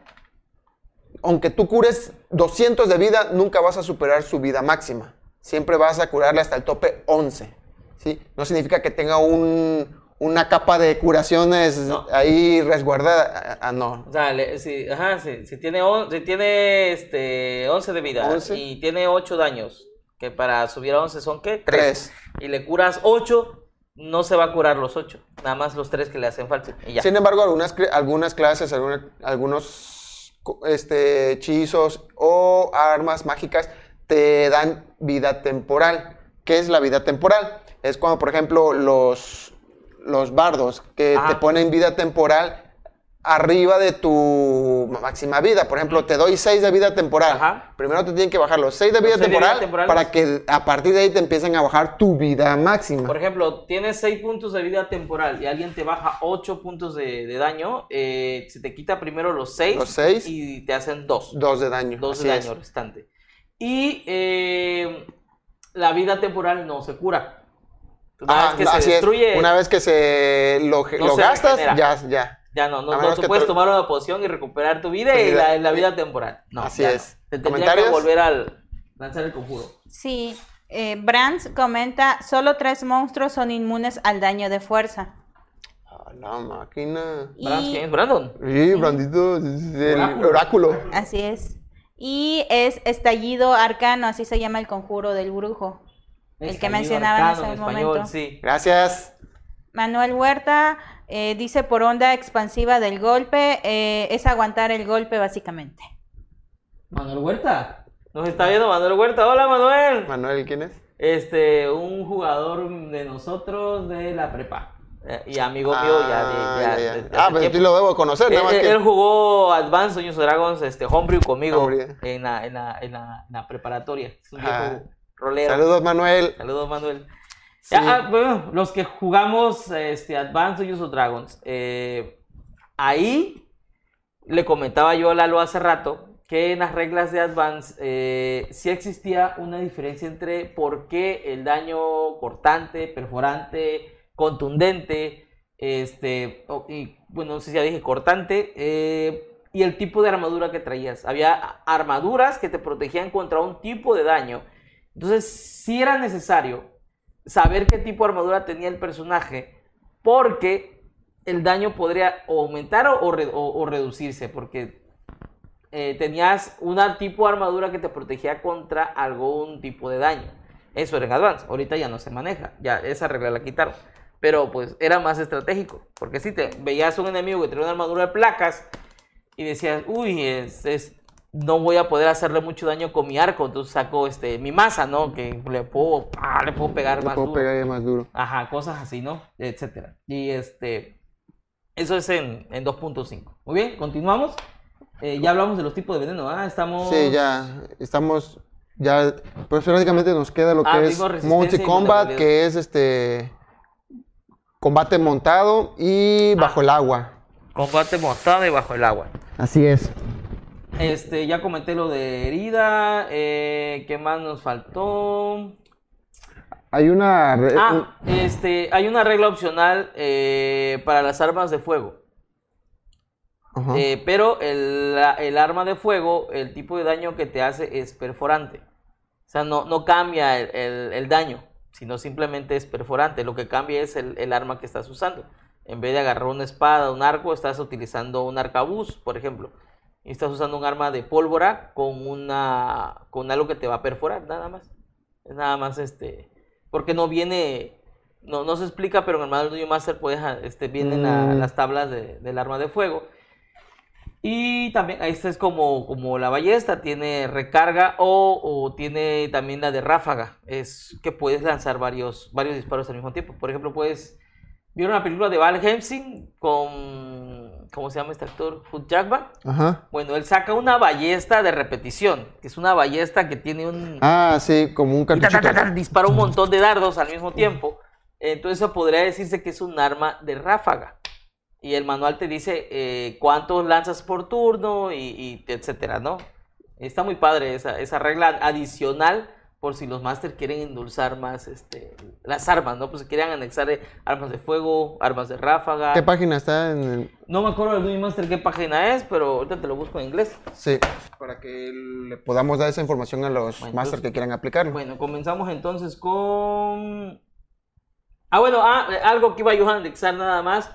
aunque tú cures 200 de vida, nunca vas a superar su vida máxima. Siempre vas a curarle hasta el tope 11. ¿Sí? No significa que tenga un- una capa de curaciones No. ahí resguardada. Ah, no. O sea, le- si, ajá, si, si tiene, on- si tiene este, 11 de vida 11. y tiene 8 daños, que para subir a 11 son ¿qué? Tres. Y le curas 8, no se va a curar los 8. Nada más los 3 que le hacen falta. Y ya. Sin embargo, algunas, algunas clases, alguna- algunos este, hechizos o armas mágicas te dan vida temporal. ¿Qué es la vida temporal? Es cuando, por ejemplo, los, los bardos que Ajá. te ponen vida temporal arriba de tu máxima vida. Por ejemplo, te doy 6 de vida temporal. Ajá. Primero te tienen que bajar los 6 de de vida temporal para que a partir de ahí te empiecen a bajar tu vida máxima. Por ejemplo, tienes 6 puntos de vida temporal y alguien te baja 8 puntos de, de daño, eh, se te quita primero los 6 Los seis. y te hacen 2. 2 de daño. 2 así de es. daño restante. Y eh, la vida temporal no se cura. Una Ah, vez que no, se así es. destruye, Una vez que se lo, No lo se gastas, regenera. ya, ya. ya no, no, no tú puedes tomar una poción y recuperar tu vida y la, la vida temporal. No, Así es. no. Te tendría que volver al lanzar el conjuro. Sí, eh, Brands comenta, solo tres monstruos son inmunes al daño de fuerza. A la máquina. Y- ¿Quién es Brandon? Sí, Brandito, es el Oráculo. oráculo. Así es. Y es estallido arcano, así se llama el conjuro del brujo. El que mencionaban hace en un español, momento. Sí. Gracias. Manuel Huerta eh, dice por onda expansiva del golpe, eh, es aguantar el golpe básicamente. Manuel Huerta. Nos está viendo Manuel Huerta. Hola, Manuel. Manuel, ¿quién es? Este, un jugador de nosotros de la prepa. Eh, y amigo mío ya de. Ah, ya ya, ya. Ah, hace pues sí lo debo conocer, nada más Él, que... él jugó Advanced Dungeons Dragons, este, Homebrew conmigo en la, en, la, en, la, en la preparatoria. Es un Ah. viejo rolero. Saludos, Manuel. Saludos, Manuel. Sí. Ah, bueno, los que jugamos este, Advanced Dungeons Dragons, eh, ahí le comentaba yo a Lalo hace rato que en las reglas de Advance eh, sí existía una diferencia entre por qué el daño cortante, perforante, contundente, este, y bueno, no sé si ya dije cortante, eh, y el tipo de armadura que traías. Había armaduras que te protegían contra un tipo de daño. Entonces, sí era necesario saber qué tipo de armadura tenía el personaje, porque el daño podría aumentar o, o re- o- o reducirse, porque eh, tenías un tipo de armadura que te protegía contra algún tipo de daño. Eso era en Advance, ahorita ya no se maneja, ya esa regla la quitaron. Pero pues era más estratégico, porque si te veías un enemigo que tenía una armadura de placas y decías, uy, es, es- no voy a poder hacerle mucho daño con mi arco, entonces saco este, mi masa, ¿no? Que le puedo, ah, le puedo pegar Le más puedo duro. pegar más duro. Ajá, cosas así, ¿no? Etcétera. Y este, eso es en, en 2.5. Muy bien, continuamos. Eh, ya hablamos de los tipos de veneno, ¿ah? Estamos... Sí, ya estamos, ya, pues prácticamente nos queda lo Ah, que es resistencia y multi-combat, vulnerabilidad. que es este, combate montado y Ah. bajo el agua. Combate montado y bajo el agua. Así es. Este, ya comenté lo de herida. Eh, ¿Qué más nos faltó? Hay una... Ah, este, hay una regla opcional eh, para las armas de fuego. Ajá. Eh, pero el, el arma de fuego, el tipo de daño que te hace es perforante. O sea, no, no cambia el, el- el daño, sino simplemente es perforante. Lo que cambia es el, el arma que estás usando. En vez de agarrar una espada, un arco, estás utilizando un arcabuz, por ejemplo. Y estás usando un arma de pólvora con una con algo que te va a perforar, nada más. Es nada más este. Porque no viene. No, no se explica, pero en el manual de Master puedes, este, vienen Mm. las tablas de- del arma de fuego. Y también, esta es como, como la ballesta, tiene recarga o, o tiene también la de ráfaga. Es que puedes lanzar varios, varios disparos al mismo tiempo. Por ejemplo, puedes. ¿Vieron la película de Val Helsing con. ¿Cómo se llama este actor? Hugh Jackman. Ajá. Bueno, él saca una ballesta de repetición, que es una ballesta que tiene un. Ah, sí, como un cartuchito. dispara un montón de dardos al mismo tiempo. Entonces podría decirse que es un arma de ráfaga. Y el manual te dice eh, cuántos lanzas por turno y, y etcétera, ¿no? Está muy padre esa, esa regla adicional por si los máster quieren endulzar más este, las armas, ¿no? Pues si quieren anexar eh, armas de fuego, armas de ráfaga. ¿Qué página está en el... No me acuerdo del Dungeon Master qué página es, pero ahorita te lo busco en inglés. Sí. Para que le podamos dar esa información a los Bueno, máster entonces- que quieran aplicarlo. Bueno, comenzamos entonces con. Ah, bueno, ah, algo que iba yo a anexar nada más.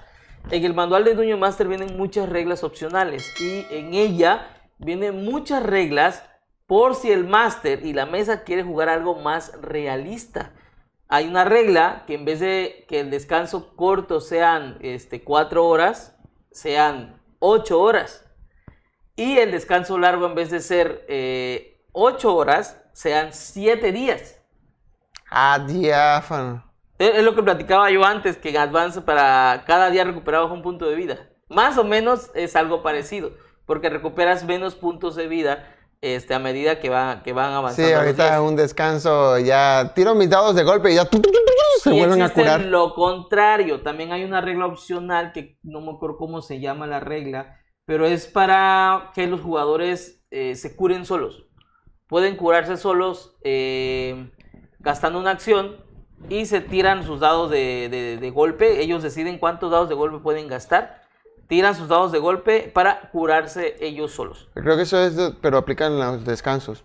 En el manual de Dungeon Master vienen muchas reglas opcionales y en ella vienen muchas reglas por si el Master y la mesa quiere jugar algo más realista. Hay una regla que en vez de que el descanso corto sean este, cuatro horas, sean ocho horas. Y el descanso largo, en vez de ser eh, 8 horas, sean 7 días. Ah, diáfano. Es lo que platicaba yo antes, que en Advance para cada día recuperabas un punto de vida. Más o menos es algo parecido, porque recuperas menos puntos de vida este, a medida que, va, que van avanzando. Sí, ahorita un descanso, ya tiro mis dados de golpe y ya tu, tu, tu, tu, tu, se Y vuelven a curar. Lo contrario, también hay una regla opcional que no me acuerdo cómo se llama la regla, pero es para que los jugadores eh, se curen solos. Pueden curarse solos eh, gastando una acción y se tiran sus dados de, de- de golpe. Ellos deciden cuántos dados de golpe pueden gastar. Tiran sus dados de golpe para curarse ellos solos. Creo que eso es, de- pero aplican en los descansos.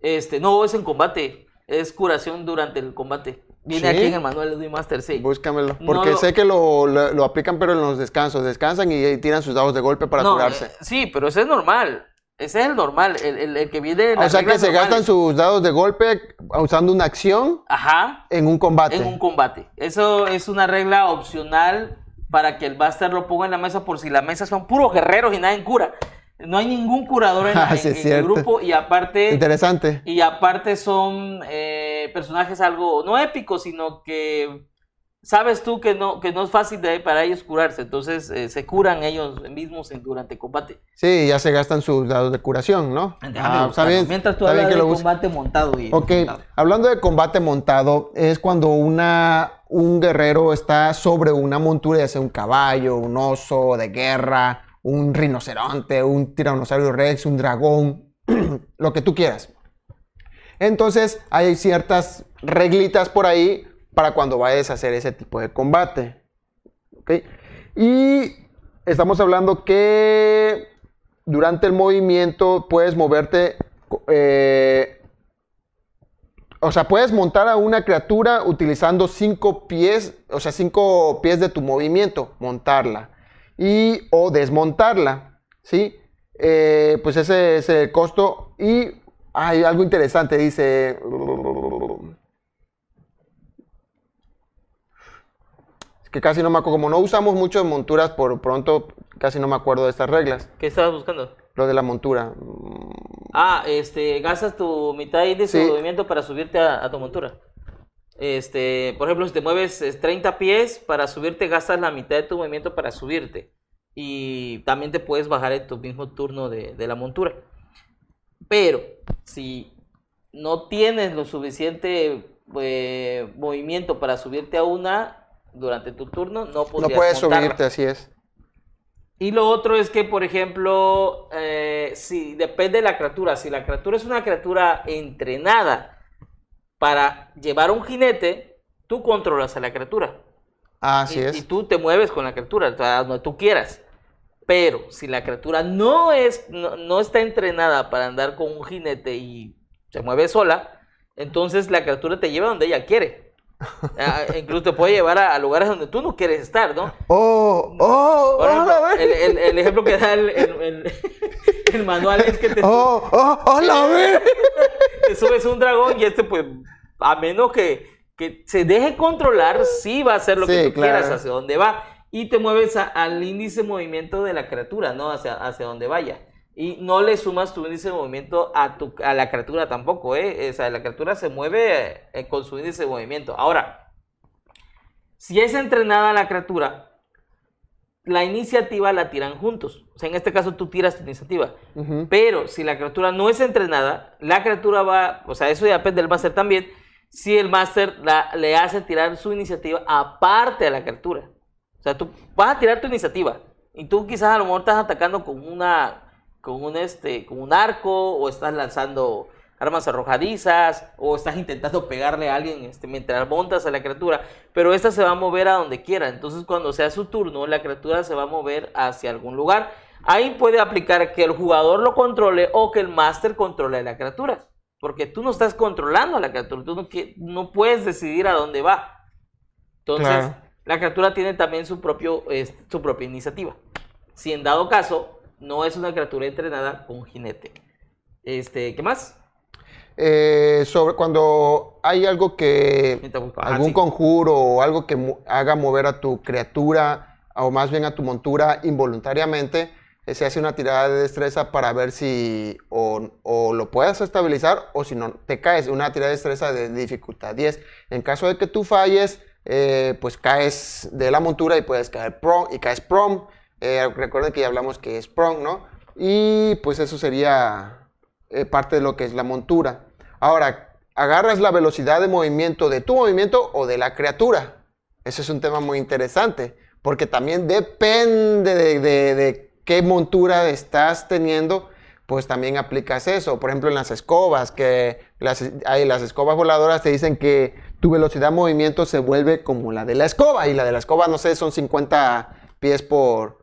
Este, no, es en combate. Es curación durante el combate. Viene ¿Sí? aquí en el manual de Master, sí. Búscamelo. Porque sé que lo, lo- lo aplican, pero en los descansos. Descansan y, y tiran sus dados de golpe para No, curarse. eh, sí, pero ese es normal. Ese es el normal, el, el- el que viene en o sea que se normales. gastan sus dados de golpe usando una acción Ajá, en un combate. en un combate. Eso es una regla opcional para que el Buster lo ponga en la mesa por si la mesa son puros guerreros y nadie cura. No hay ningún curador en, Ah, en- sí, es en el grupo y aparte... Interesante. Y aparte son eh, personajes algo, no épicos, sino que sabes tú que no, que no es fácil de, para ellos curarse. Entonces eh, se curan ellos mismos en- durante el combate. Sí, ya se gastan sus dados de curación, ¿no? Ah, buscarlo. bien. Mientras tú hablas de combate montado. Y Ok, montado. hablando de combate montado, es cuando una, un guerrero está sobre una montura, ya sea un caballo, un oso de guerra, un rinoceronte, un tiranosaurio rex, un dragón, lo que tú quieras. Entonces hay ciertas reglitas por ahí para cuando vayas a hacer ese tipo de combate. ¿ok? Y estamos hablando que durante el movimiento puedes moverte eh, o sea, puedes montar a una criatura utilizando cinco pies, o sea, cinco pies de tu movimiento, montarla. Y o desmontarla, ¿sí? Eh, pues ese es el costo. Y hay algo interesante, dice... que casi no me acuerdo, como no usamos mucho monturas, por pronto casi no me acuerdo de estas reglas. ¿Qué estabas buscando? Lo de la montura. Ah, este, gastas tu mitad de índice Sí. de movimiento para subirte a, a tu montura. Este, por ejemplo, si te mueves eh, 30 pies para subirte, gastas la mitad de tu movimiento para subirte. Y también te puedes bajar en tu mismo turno de, de la montura. Pero, si no tienes lo suficiente eh, movimiento para subirte a una durante tu turno, no puedes montarla. subirte, así es. Y lo otro es que, por ejemplo, eh, si depende de la criatura, si la criatura es una criatura entrenada para llevar un jinete, tú controlas a la criatura. Así y, es. y tú te mueves con la criatura, donde tú quieras. Pero si la criatura no es, no, no está entrenada para andar con un jinete y se mueve sola, entonces la criatura te lleva donde ella quiere. Ah, incluso te puede llevar a, a lugares donde tú no quieres estar, ¿no? Oh, oh, Por ejemplo, oh, el, el- el ejemplo que da el, manual es que te, Oh, oh, oh, la ver. te subes un dragón y este, pues, a menos que, que se deje controlar, sí va a hacer lo que tú quieras, hacia donde va. Y te mueves a- al índice de movimiento de la criatura, ¿no? Hacia, hacia donde vaya. Y no le sumas tu índice de movimiento a, tu, a la criatura tampoco, ¿eh? O sea, la criatura se mueve eh, con su índice de movimiento. Ahora, si es entrenada la criatura, la iniciativa la tiran juntos. O sea, en este caso tú tiras tu iniciativa. Pero si la criatura no es entrenada, la criatura va, o sea, eso ya depende del máster también, si el máster le hace tirar su iniciativa aparte de la criatura. O sea, tú vas a tirar tu iniciativa y tú quizás a lo mejor estás atacando con una con un este con un arco o estás lanzando armas arrojadizas o estás intentando pegarle a alguien este, mientras montas a la criatura, pero esta se va a mover a donde quiera. Entonces, cuando sea su turno, la criatura se va a mover hacia algún lugar. Ahí puede aplicar que el jugador lo controle o que el máster controle a la criatura, porque tú no estás controlando a la criatura, tú no, qui- no puedes decidir a dónde va. Entonces, Claro. la criatura tiene también su, propio, es- su propia iniciativa. Si en dado caso no es una criatura entrenada con jinete. Este, ¿qué más? Eh, sobre cuando hay algo que. Ajá, algún sí. conjuro o algo que mo- haga mover a tu criatura o más bien a tu montura involuntariamente, eh, se hace una tirada de destreza para ver si o, o lo puedes estabilizar o si no te caes. Una tirada de destreza de dificultad 10. En caso de que tú falles, eh, pues caes de la montura y puedes caer prom y caes prom. Eh, recuerden que ya hablamos que es prom, ¿no? Y pues eso sería eh, parte de lo que es la montura. Ahora, agarras la velocidad de movimiento de tu movimiento o de la criatura. Ese es un tema muy interesante, porque también depende de, qué montura estás teniendo, pues también aplicas eso. Por ejemplo, en las escobas, que hay las escobas voladoras te dicen que tu velocidad de movimiento se vuelve como la de la escoba, y la de la escoba, no sé, son 50 pies por,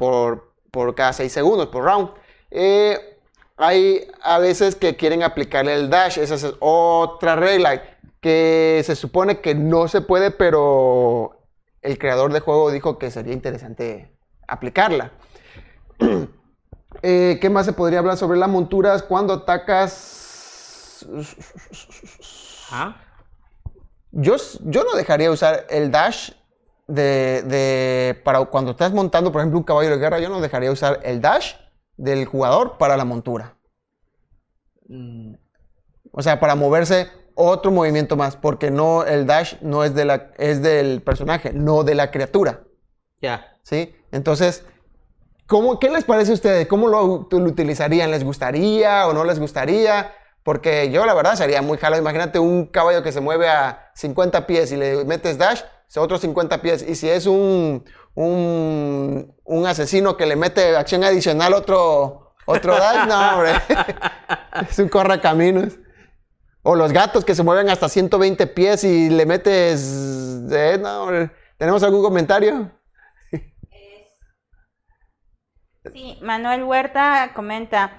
por, por cada 6 segundos, por round. Eh, hay a veces que quieren aplicarle el dash, esa es otra regla. que se supone que no se puede, pero el creador de juego dijo que sería interesante aplicarla. Eh, ¿Qué más se podría hablar sobre las monturas cuando atacas? ¿Ah? Yo, yo no dejaría usar el dash de, de- para cuando estás montando, por ejemplo, un caballo de guerra, yo no dejaría usar el dash del jugador para la montura. Mm, O sea, para moverse otro movimiento más, porque no el dash no es de la es del personaje, no de la criatura, ya. ¿sí? Entonces, ¿cómo, ¿qué les parece a ustedes? ¿Cómo lo, lo utilizarían? ¿Les gustaría o no les gustaría? Porque yo la verdad sería muy jalo. Imagínate un caballo que se mueve a 50 pies y le metes dash, otros 50 pies. Y si es un, un, un asesino que le mete acción adicional otro, otro dash, no, hombre. es un correcaminos. O los gatos que se mueven hasta 120 pies y le metes... eh, no, hombre. ¿Tenemos algún comentario? Sí, Manuel Huerta comenta,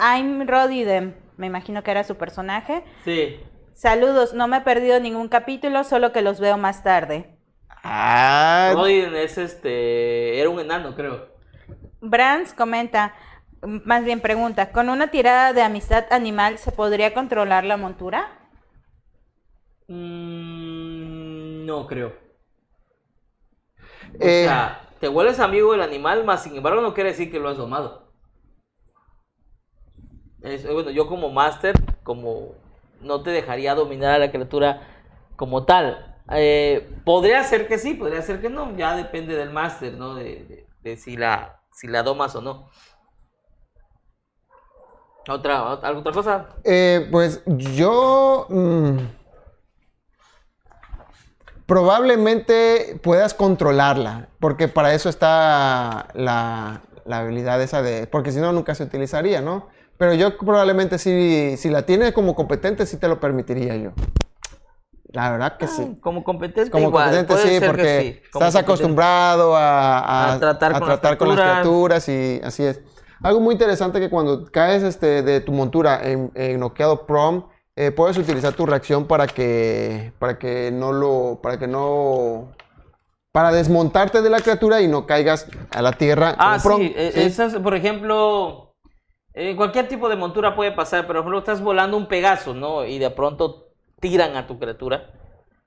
I'm Rodidem, me imagino que era su personaje. Sí. Saludos, no me he perdido ningún capítulo, solo que los veo más tarde. Ah, Rodin es este. Era un enano, creo. Brands comenta, más bien pregunta, ¿con una tirada de amistad animal se podría controlar la montura? Mm, no creo. O Eh, sea, te vuelves amigo del animal, más sin embargo no quiere decir que lo has domado. Es- eh, bueno, yo como máster, como no te dejaría dominar a la criatura como tal. Eh, podría ser que sí, podría ser que no, ya depende del máster, ¿no? De, si la si la domas o no. Otra, ot- ¿alguna otra cosa? Eh, pues yo mm, probablemente puedas controlarla, porque para eso está la, habilidad esa de, porque si no nunca se utilizaría, ¿no? Pero yo probablemente sí, si la tienes como competente, sí te lo permitiría yo. La verdad que sí. Como competente Como igual, competente sí, porque sí, estás acostumbrado a, a- A tratar a con las tratar con las criaturas. y así es. Algo muy interesante que cuando caes este, de tu montura en, en noqueado prom, eh, puedes utilizar tu reacción para que, para que no lo, para que no, para desmontarte de la criatura y no caigas a la tierra. Ah, prom, sí, eh, ¿sí? esas, por ejemplo, en cualquier tipo de montura puede pasar, pero por ejemplo estás volando un Pegaso, ¿no? Y de pronto tiran a tu criatura.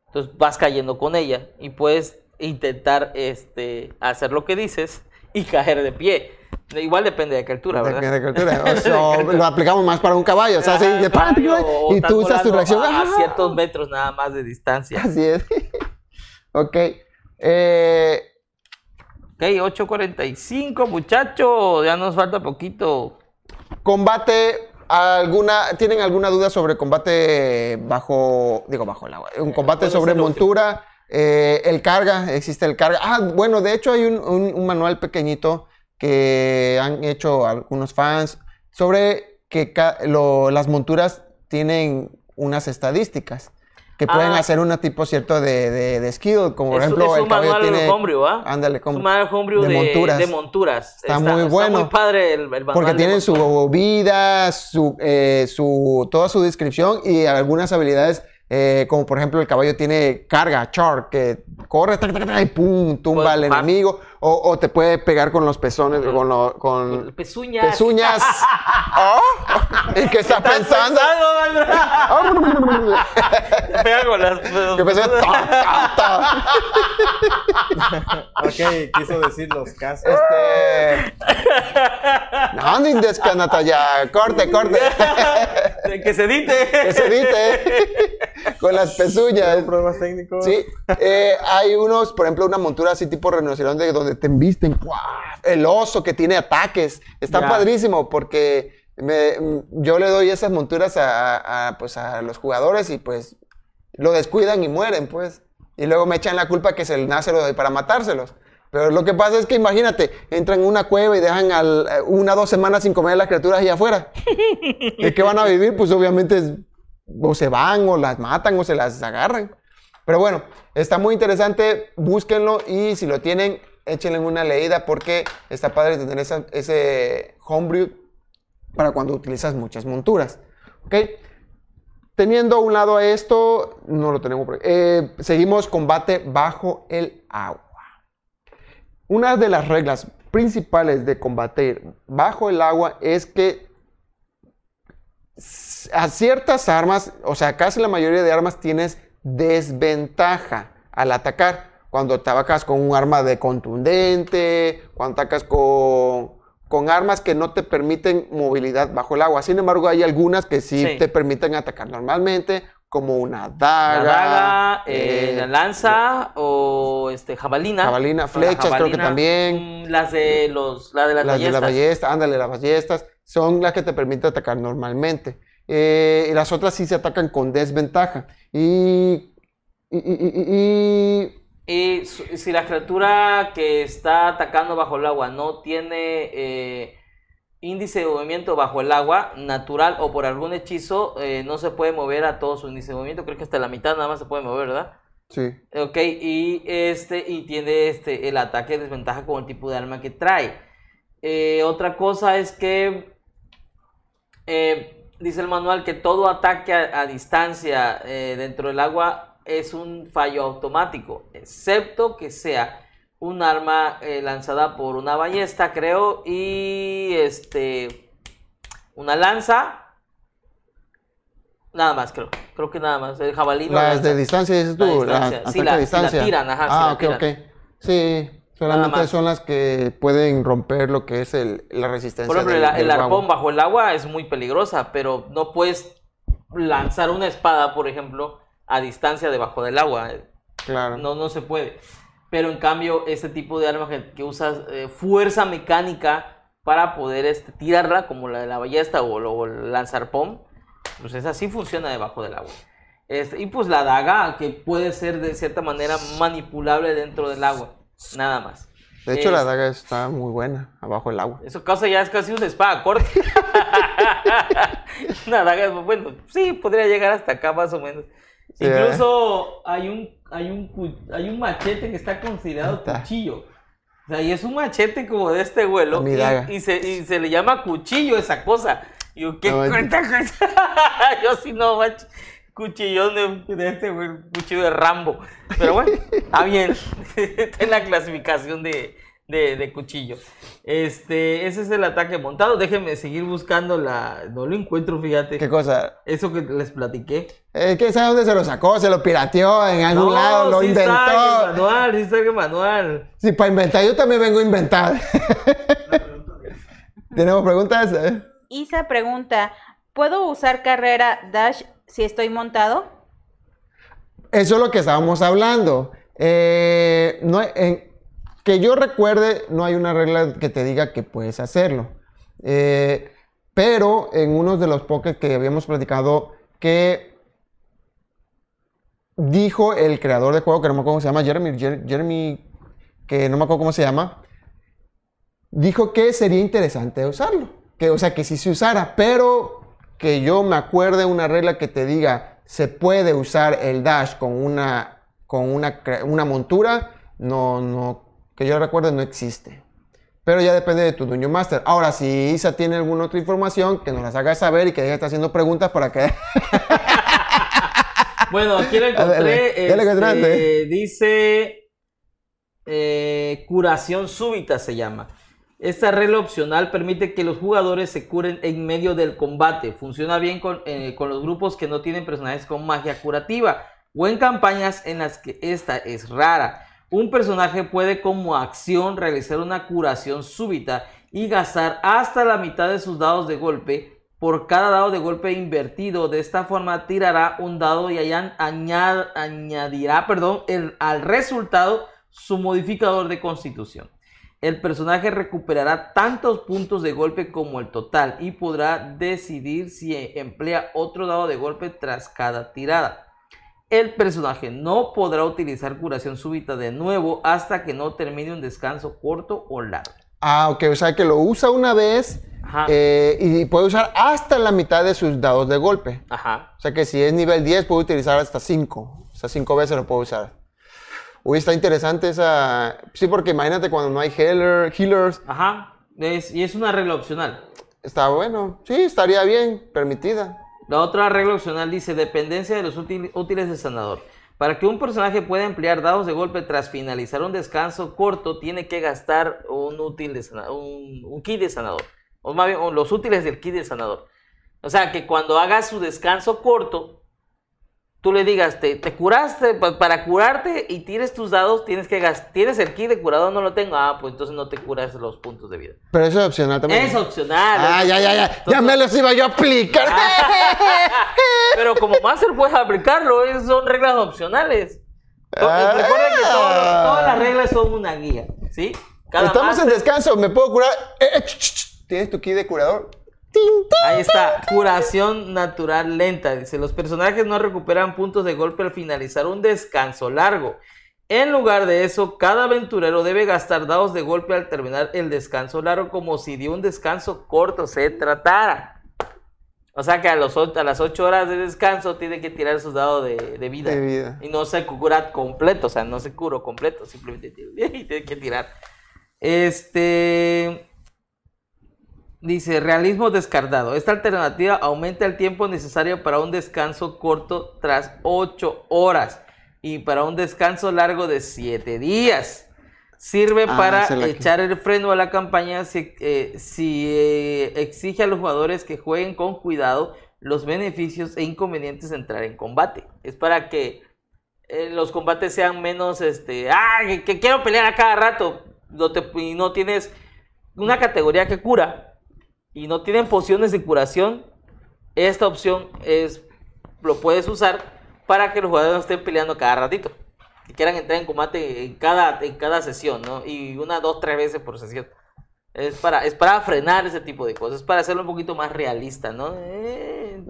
Entonces vas cayendo con ella y puedes intentar este, hacer lo que dices y caer de pie. Igual depende de criatura, De- ¿verdad? de criatura. O sea, lo aplicamos más para un caballo, o sea, así, de caballo, y tú usas tu reacción. A, a ¡ah! ciertos metros nada más de distancia. Así es. ok. Eh, Ok, 8.45, muchachos, ya nos falta poquito. Combate, alguna, ¿tienen alguna duda sobre combate bajo, digo bajo el agua? Un combate puede sobre montura, eh, el carga, existe el carga. Ah, bueno, de hecho hay un, un- un manual pequeñito que han hecho algunos fans sobre que lo- las monturas tienen unas estadísticas que pueden Ah. hacer un tipo cierto de, de, de skill, como por Es- ejemplo es el manual tiene... homebrew, ¿ah? Ándale, Es como- un manual homebrew de de, monturas. de monturas. Está muy bueno. muy padre el, el manual Porque tienen su vida, su, eh, su, toda su descripción y algunas habilidades, eh, como por ejemplo el caballo tiene carga, char, que corre tac, tac, tac, y pum, tumba Puede al enemigo, o, o te puede pegar con los pezones, con, lo- con Pezuñas. pezuñas. Oh, ¿Y qué está ¿Estás pensando? pensando, Te pega con las que ta. Ok, quiso decir los casos. Este. No, ni descanata ya. Corte, corte. Que se edite. Que se edite. Con las pezuñas. Problemas técnicos. Sí, eh, hay unos, por ejemplo, una montura así tipo rinoceronte donde te embisten. El oso que tiene ataques. Está padrísimo porque me- yo le doy esas monturas a, a- a, pues, a los jugadores y pues lo descuidan y mueren, pues. Y luego me echan la culpa que se el nace lo doy para matárselos. Pero lo que pasa es que imagínate, entran en una cueva y dejan al, eh, una o dos semanas sin comer a las criaturas allá afuera. ¿De qué van a vivir? Pues obviamente es- o se van o las matan o se las agarran. Pero bueno, está muy interesante, búsquenlo y si lo tienen, échenle una leída porque está padre tener ese homebrew para cuando utilizas muchas monturas. ¿Ok? teniendo a un lado esto, no lo tenemos. Eh, seguimos combate bajo el agua. Una de las reglas principales de combatir bajo el agua es que a ciertas armas, o sea, casi la mayoría de armas tienes desventaja al atacar. Cuando atacas con un arma de contundente, cuando atacas con, con armas que no te permiten movilidad bajo el agua. Sin embargo, hay algunas que sí, Sí. te permiten atacar normalmente, como una La daga, daga, eh, eh, la lanza o este jabalina. Jabalina, flechas, creo que también. mm, Las de los, la de las, las de la ballestas. ballesta, ándale, las ballestas, son las que te permiten atacar normalmente. Eh, y las otras sí se atacan con desventaja. Y. y- y- y- y- si la criatura que está atacando bajo el agua no tiene eh, índice de movimiento bajo el agua natural o por algún hechizo, eh, no se puede mover a todo su índice de movimiento. Creo que hasta la mitad nada más se puede mover, ¿verdad? sí. Ok, y este, y tiene este, el ataque de desventaja con el tipo de arma que trae. Eh, otra cosa es que dice el manual que todo ataque a, a distancia dentro del agua es un fallo automático, excepto que sea un arma eh, lanzada por una ballesta, creo, y este una lanza. Nada más, creo. Creo que nada más. El jabalí. no Las de distancia, dices tú. La distancia. Sí, la- tiran, ajá, sí Ah, la ok, tiran. ok. Sí, solamente son las que pueden romper lo que es el, la resistencia. Por ejemplo, del- el, el arpón bajo el agua es muy peligrosa, pero no puedes lanzar una espada, por ejemplo, a distancia debajo del agua. Claro. No, no se puede. Pero en cambio, este tipo de arma que, que usas eh, fuerza mecánica para poder este, tirarla, como la de la ballesta o, o el lanzarpón, pues esa sí funciona debajo del agua. Este, y pues la daga, que puede ser de cierta manera manipulable dentro del agua, nada más. De hecho, la daga está muy buena abajo del agua. eso causa ya es casi una espada corta. una daga, bueno, sí, podría llegar hasta acá más o menos. Sí, Incluso hay un, hay un hay un machete que está considerado está. cuchillo. O sea, y es un machete como de este vuelo. Y-. Y, se, y se le llama cuchillo esa cosa. Y yo, ¿qué No, cuenta Yo sí no, cuchillón de, de este güey, cuchillo de Rambo. Pero bueno, está bien. está en la clasificación de, de, de cuchillo. Este, ese es el ataque montado. Déjenme seguir buscando la. No lo encuentro, fíjate. ¿Qué cosa? Eso que les platiqué. Es que sabe dónde se lo sacó, se lo pirateó en algún lado, lo sí Está en el inventó. manual, sí está el manual. Sí, para inventar, yo también vengo a inventar. ¿Tenemos preguntas? Eh, Isa pregunta, ¿puedo usar carrera dash si estoy montado? Eso es lo que estábamos hablando. Eh, no en- que yo recuerde, no hay una regla que te diga que puedes hacerlo. Eh, pero en uno de los pokés que habíamos platicado, que dijo el creador del juego, que no me acuerdo cómo se llama, Jeremy, Jer- Jeremy, que no me acuerdo cómo se llama, dijo que sería interesante usarlo. Que, o sea, que sí se usara, pero que yo me acuerde una regla que te diga se puede usar el dash con una, con una, una montura, no, no, que yo recuerde no existe. Pero ya depende de tu Dungeon Master. Ahora, si Isa tiene alguna otra información, que nos las haga saber y que ella está haciendo preguntas para que... Bueno, aquí lo Dale, encontré. este, encontraste. dice eh, curación súbita se llama. Esta regla opcional permite que los jugadores se curen en medio del combate. Funciona bien con, eh, con los grupos que no tienen personajes con magia curativa o en campañas en las que esta es rara. Un personaje puede como acción realizar una curación súbita y gastar hasta la mitad de sus dados de golpe por cada dado de golpe invertido. De esta forma tirará un dado y añadirá perdón, al resultado su modificador de constitución. El personaje recuperará tantos puntos de golpe como el total y podrá decidir si emplea otro dado de golpe tras cada tirada. El personaje no podrá utilizar curación súbita de nuevo hasta que no termine un descanso corto o largo. ah, ok, o sea que lo usa una vez eh, y puede usar hasta la mitad de sus dados de golpe. Ajá. O sea que si es nivel 10 puede utilizar hasta 5. O sea, 5 veces lo puede usar. Uy, está interesante esa... Sí, porque imagínate cuando no hay healer, healers. Ajá. Es- y es una regla opcional. Está bueno. Sí, estaría bien, permitida. La otra regla opcional dice dependencia de los útil- útiles de sanador. Para que un personaje pueda emplear dados de golpe tras finalizar un descanso corto, tiene que gastar un útil de sana- un, kit de sanador. O más bien, los útiles del kit de sanador. O sea, que cuando hagas su descanso corto, tú le digas, te, te curaste, pa- para curarte y tires tus dados, tienes que gastar, tienes el kit de curador, no lo tengo, ah, pues entonces no te curas los puntos de vida. Pero eso es opcional también. Es opcional. Ah, es ya, ya, ya. Ya me los iba yo a aplicar. Pero como Master puedes aplicarlo, son reglas opcionales. To- Ah. Recuerden que todo- todas las reglas son una guía, ¿sí? Cada Estamos en máster- descanso, ¿me puedo curar? Eh, eh, ch, ch, ch. ¿Tienes tu kit de curador? Ahí está, curación natural lenta. Dice, los personajes no recuperan puntos de golpe al finalizar un descanso largo. En lugar de eso, cada aventurero debe gastar dados de golpe al terminar el descanso largo como si de un descanso corto se tratara. O sea que a, los, o- a las 8 horas de descanso tiene que tirar sus dados de, de vida. De vida. Y no se cura completo, o sea, no se curó completo, simplemente tiene que tirar. Este. Dice, realismo descartado. Esta alternativa aumenta el tiempo necesario para un descanso corto tras 8 horas y para un descanso largo de 7 días. Sirve Ah, para que- echar el freno a la campaña si, eh, si, eh, exige a los jugadores que jueguen con cuidado los beneficios e inconvenientes de entrar en combate. Es para que eh, los combates sean menos, este, ah, que, que quiero pelear a cada rato no te- y no tienes una categoría que cura y no tienen pociones de curación, esta opción es lo puedes usar para que los jugadores no estén peleando cada ratito. Que quieran entrar en combate en cada, en cada sesión, ¿no? Y una, dos, tres veces por sesión. Es para, es para frenar ese tipo de cosas, es para hacerlo un poquito más realista, ¿no? Eh,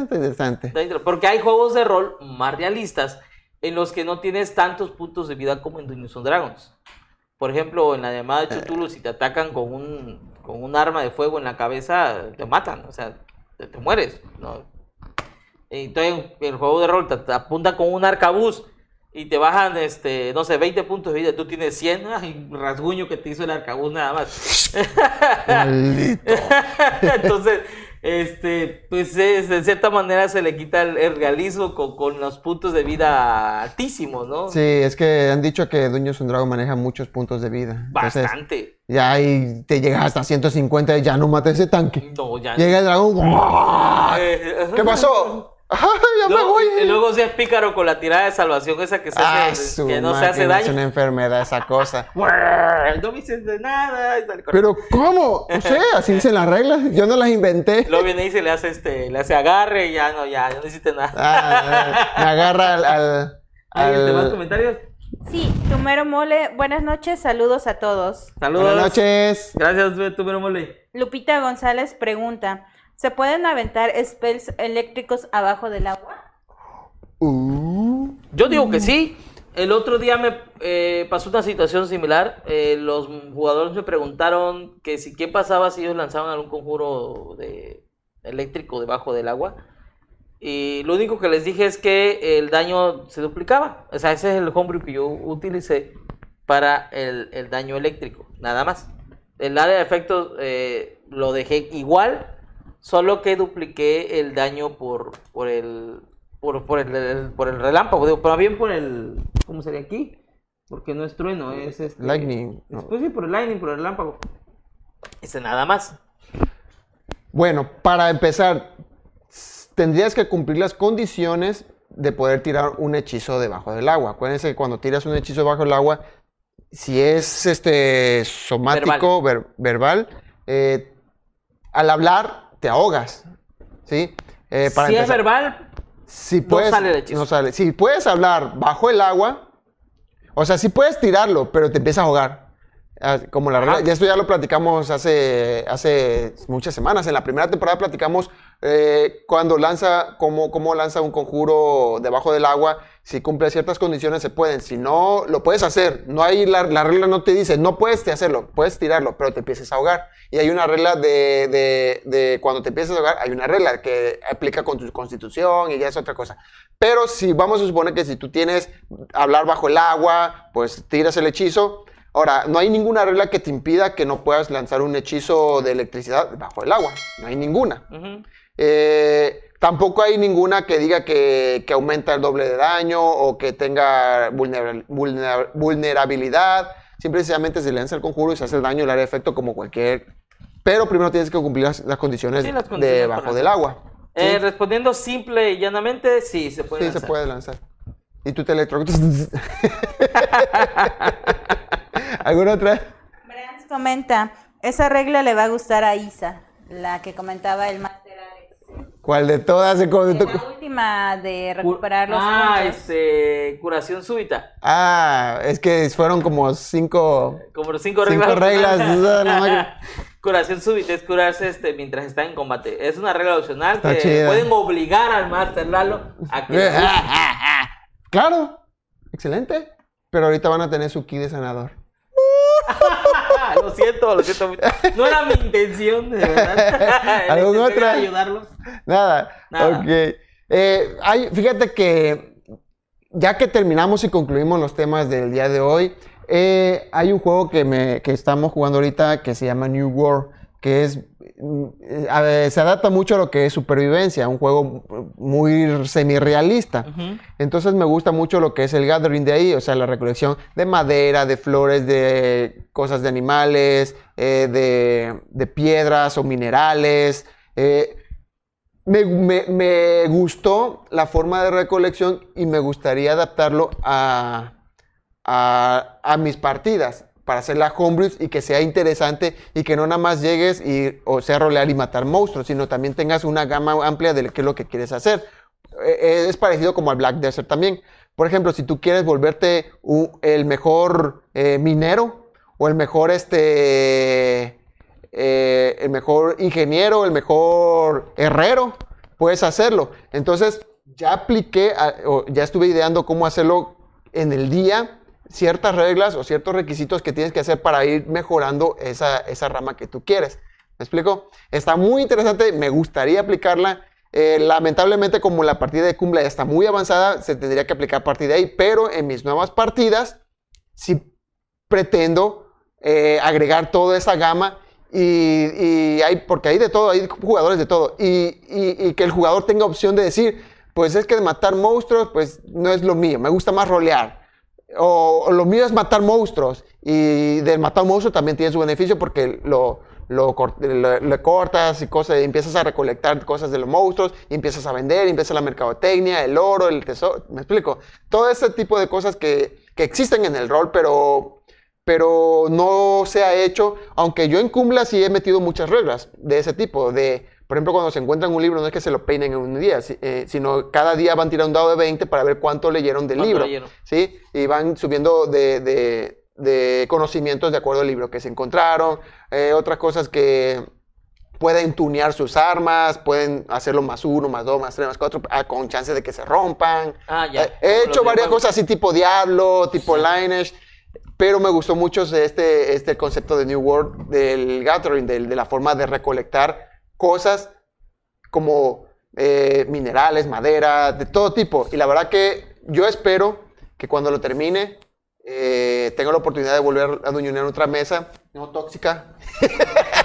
interesante. Porque hay juegos de rol más realistas en los que no tienes tantos puntos de vida como en Dungeons Dragons. Por ejemplo, en la llamada de Cthulhu, si te atacan con un, con un arma de fuego en la cabeza, te matan, o sea, te, te mueres. ¿no? Entonces, el juego de rol te, te apunta con un arcabuz y te bajan, este, no sé, 20 puntos de vida, tú tienes 100, ay, rasguño que te hizo el arcabuz nada más. Maldito. Entonces, este, pues es, de cierta manera se le quita el, el realismo con, con los puntos de vida altísimos, ¿no? Sí, es que han dicho que Dungeons and Dragons maneja muchos puntos de vida. Entonces, Bastante. ya ahí te llegas hasta 150 y ya no mates ese tanque. No, ya. Llega el dragón. Eh, ¿Qué pasó? ¡Ay, ya me Luego, voy! y luego seas pícaro con la tirada de salvación esa que, se Ah, hace, que no se hace máquina, Es daño. una enfermedad esa cosa. No me hiciste de nada. Pero ¿cómo? No sé, así dicen las reglas. Yo no las inventé. Luego viene y se le hace este, le hace agarre y ya no, ya, ya no hiciste nada. Ah, me agarra al... al, ¿Hay más comentarios? Sí, Tumero Mole, buenas noches, saludos a todos. Saludos. Buenas noches. Gracias, tu mero mole. Lupita González pregunta, ¿se pueden aventar spells eléctricos abajo del agua? Uh, Yo digo que sí. El otro día me eh, pasó una situación similar. Eh, los jugadores me preguntaron que si qué pasaba si ellos lanzaban algún conjuro de eléctrico debajo del agua. Y lo único que les dije es que el daño se duplicaba. O sea, ese es el homebrew que yo utilicé para el, el daño eléctrico. Nada más. El área de efectos eh, lo dejé igual, solo que dupliqué el daño por, por el por, por el, el- por el relámpago, digo, pero bien por el ¿cómo sería aquí? Porque no es trueno, es este Lightning. Pues sí, por el lightning, por el relámpago. Ese nada más. Bueno, para empezar, tendrías que cumplir las condiciones de poder tirar un hechizo debajo del agua. Acuérdense que cuando tiras un hechizo debajo del agua, si es este somático, ver- verbal, eh, al hablar te ahogas. ¿Sí? Eh, para si es verbal, si puedes, sale el hechizo. no sale. Si puedes hablar bajo el agua, o sea, sí puedes tirarlo, pero te empieza a ahogar. Ah, Como la regla, ya esto ya lo platicamos hace, hace muchas semanas. En la primera temporada platicamos eh, cuando lanza, cómo, cómo lanza un conjuro debajo del agua. Si cumple ciertas condiciones se pueden. Si no, lo puedes hacer. No hay la, la regla no te dice, no puedes hacerlo, puedes tirarlo, pero te empiezas a ahogar. Y hay una regla de, de, de cuando te empiezas a ahogar, hay una regla que aplica con tu constitución y ya es otra cosa. Pero si vamos a suponer que si tú tienes hablar bajo el agua, pues tiras el hechizo. Ahora, no hay ninguna regla que te impida que no puedas lanzar un hechizo de electricidad bajo el agua. No hay ninguna. ujú, Eh, tampoco hay ninguna que diga que, que aumenta el doble de daño o que tenga vulnera- vulnera- vulnerabilidad. Simple y sencillamente se lanza el conjuro y se hace el daño y le hará efecto como cualquier... Pero primero tienes que cumplir las, las condiciones, Sí, las condiciones debajo del agua. Eh, Sí. respondiendo simple y llanamente, sí, se puede Sí, se lanzar. puede lanzar. Y tú te electrocutas. ¿Alguna otra? Brands comenta, esa regla le va a gustar a Isa, la que comentaba el Alex. ¿Cuál de todas? ¿De cómo- La última de recuperar los ah, puntos. este, curación súbita. Ah, es que fueron como cinco. Como los cinco Cinco reglas. reglas. Curación súbita es curarse este, mientras está en combate. Es una regla opcional Está que chida. pueden obligar al Master Lalo a que. Claro, excelente. Pero ahorita van a tener su ki de sanador. Lo siento, lo siento mucho. No era mi intención, de verdad. La ¿Alguna intención era otra? ayudarlos. Nada. Nada. Ok. Eh, hay- fíjate que ya que terminamos y concluimos los temas del día de hoy, eh, hay un juego que, me, que estamos jugando ahorita que se llama New World, que es eh, se adapta mucho a lo que es supervivencia, un juego muy semi-realista. Entonces me gusta mucho lo que es el gathering de ahí, o sea, la recolección de madera, de flores, de cosas de animales, eh, de, de piedras o minerales. eh, me, me- me gustó la forma de recolección y me gustaría adaptarlo a, a, a mis partidas para hacer la homebrews y que sea interesante y que no nada más llegues y, o sea, rolear y matar monstruos, sino también tengas una gama amplia de qué es lo que quieres hacer. Eh, Es parecido como al Black Desert también. Por ejemplo, si tú quieres volverte el mejor eh, minero o el mejor este eh, el mejor ingeniero, el mejor herrero, puedes hacerlo. Entonces, ya apliqué, o ya estuve ideando cómo hacerlo en el día, ciertas reglas o ciertos requisitos que tienes que hacer para ir mejorando esa, esa rama que tú quieres. ¿Me explico? Está muy interesante, me gustaría aplicarla. Eh, lamentablemente, como la partida de Cumbla ya está muy avanzada, se tendría que aplicar a partir de ahí, pero en mis nuevas partidas, sí pretendo eh, agregar toda esa gama y, hay, porque hay de todo, hay jugadores de todo, y, y- y que el jugador tenga opción de decir, pues es que de matar monstruos, pues no es lo mío, me gusta más rolear. O, o lo mío es matar monstruos, y del matar un monstruo también tiene su beneficio porque lo, lo, cortas y cosas, empiezas a recolectar cosas de los monstruos, empiezas a vender, y empieza la mercadotecnia, el oro, el tesoro, ¿me explico? Todo ese tipo de cosas que, que existen en el rol, pero pero no se ha hecho, aunque yo en Cumbla sí he metido muchas reglas de ese tipo, de, por ejemplo, cuando se encuentran un libro, no es que se lo peinen en un día, eh, sino cada día van tirando un dado de 20 para ver cuánto leyeron del ¿Cuánto libro, leyeron? ¿sí? Y van subiendo de, de- de conocimientos de acuerdo al libro que se encontraron, eh, otras cosas que pueden tunear sus armas, pueden hacerlo más uno, más dos, más tres, más cuatro, ah, con chance de que se rompan. Ah, ya. Eh, He hecho varias cosas así tipo Diablo, tipo Lineage, pero me gustó mucho este, este concepto de New World, del Gathering, de, la forma de recolectar cosas como eh, minerales, madera, de todo tipo. Y la verdad que yo espero que cuando lo termine eh, tenga la oportunidad de volver a Duñonear otra mesa, no tóxica,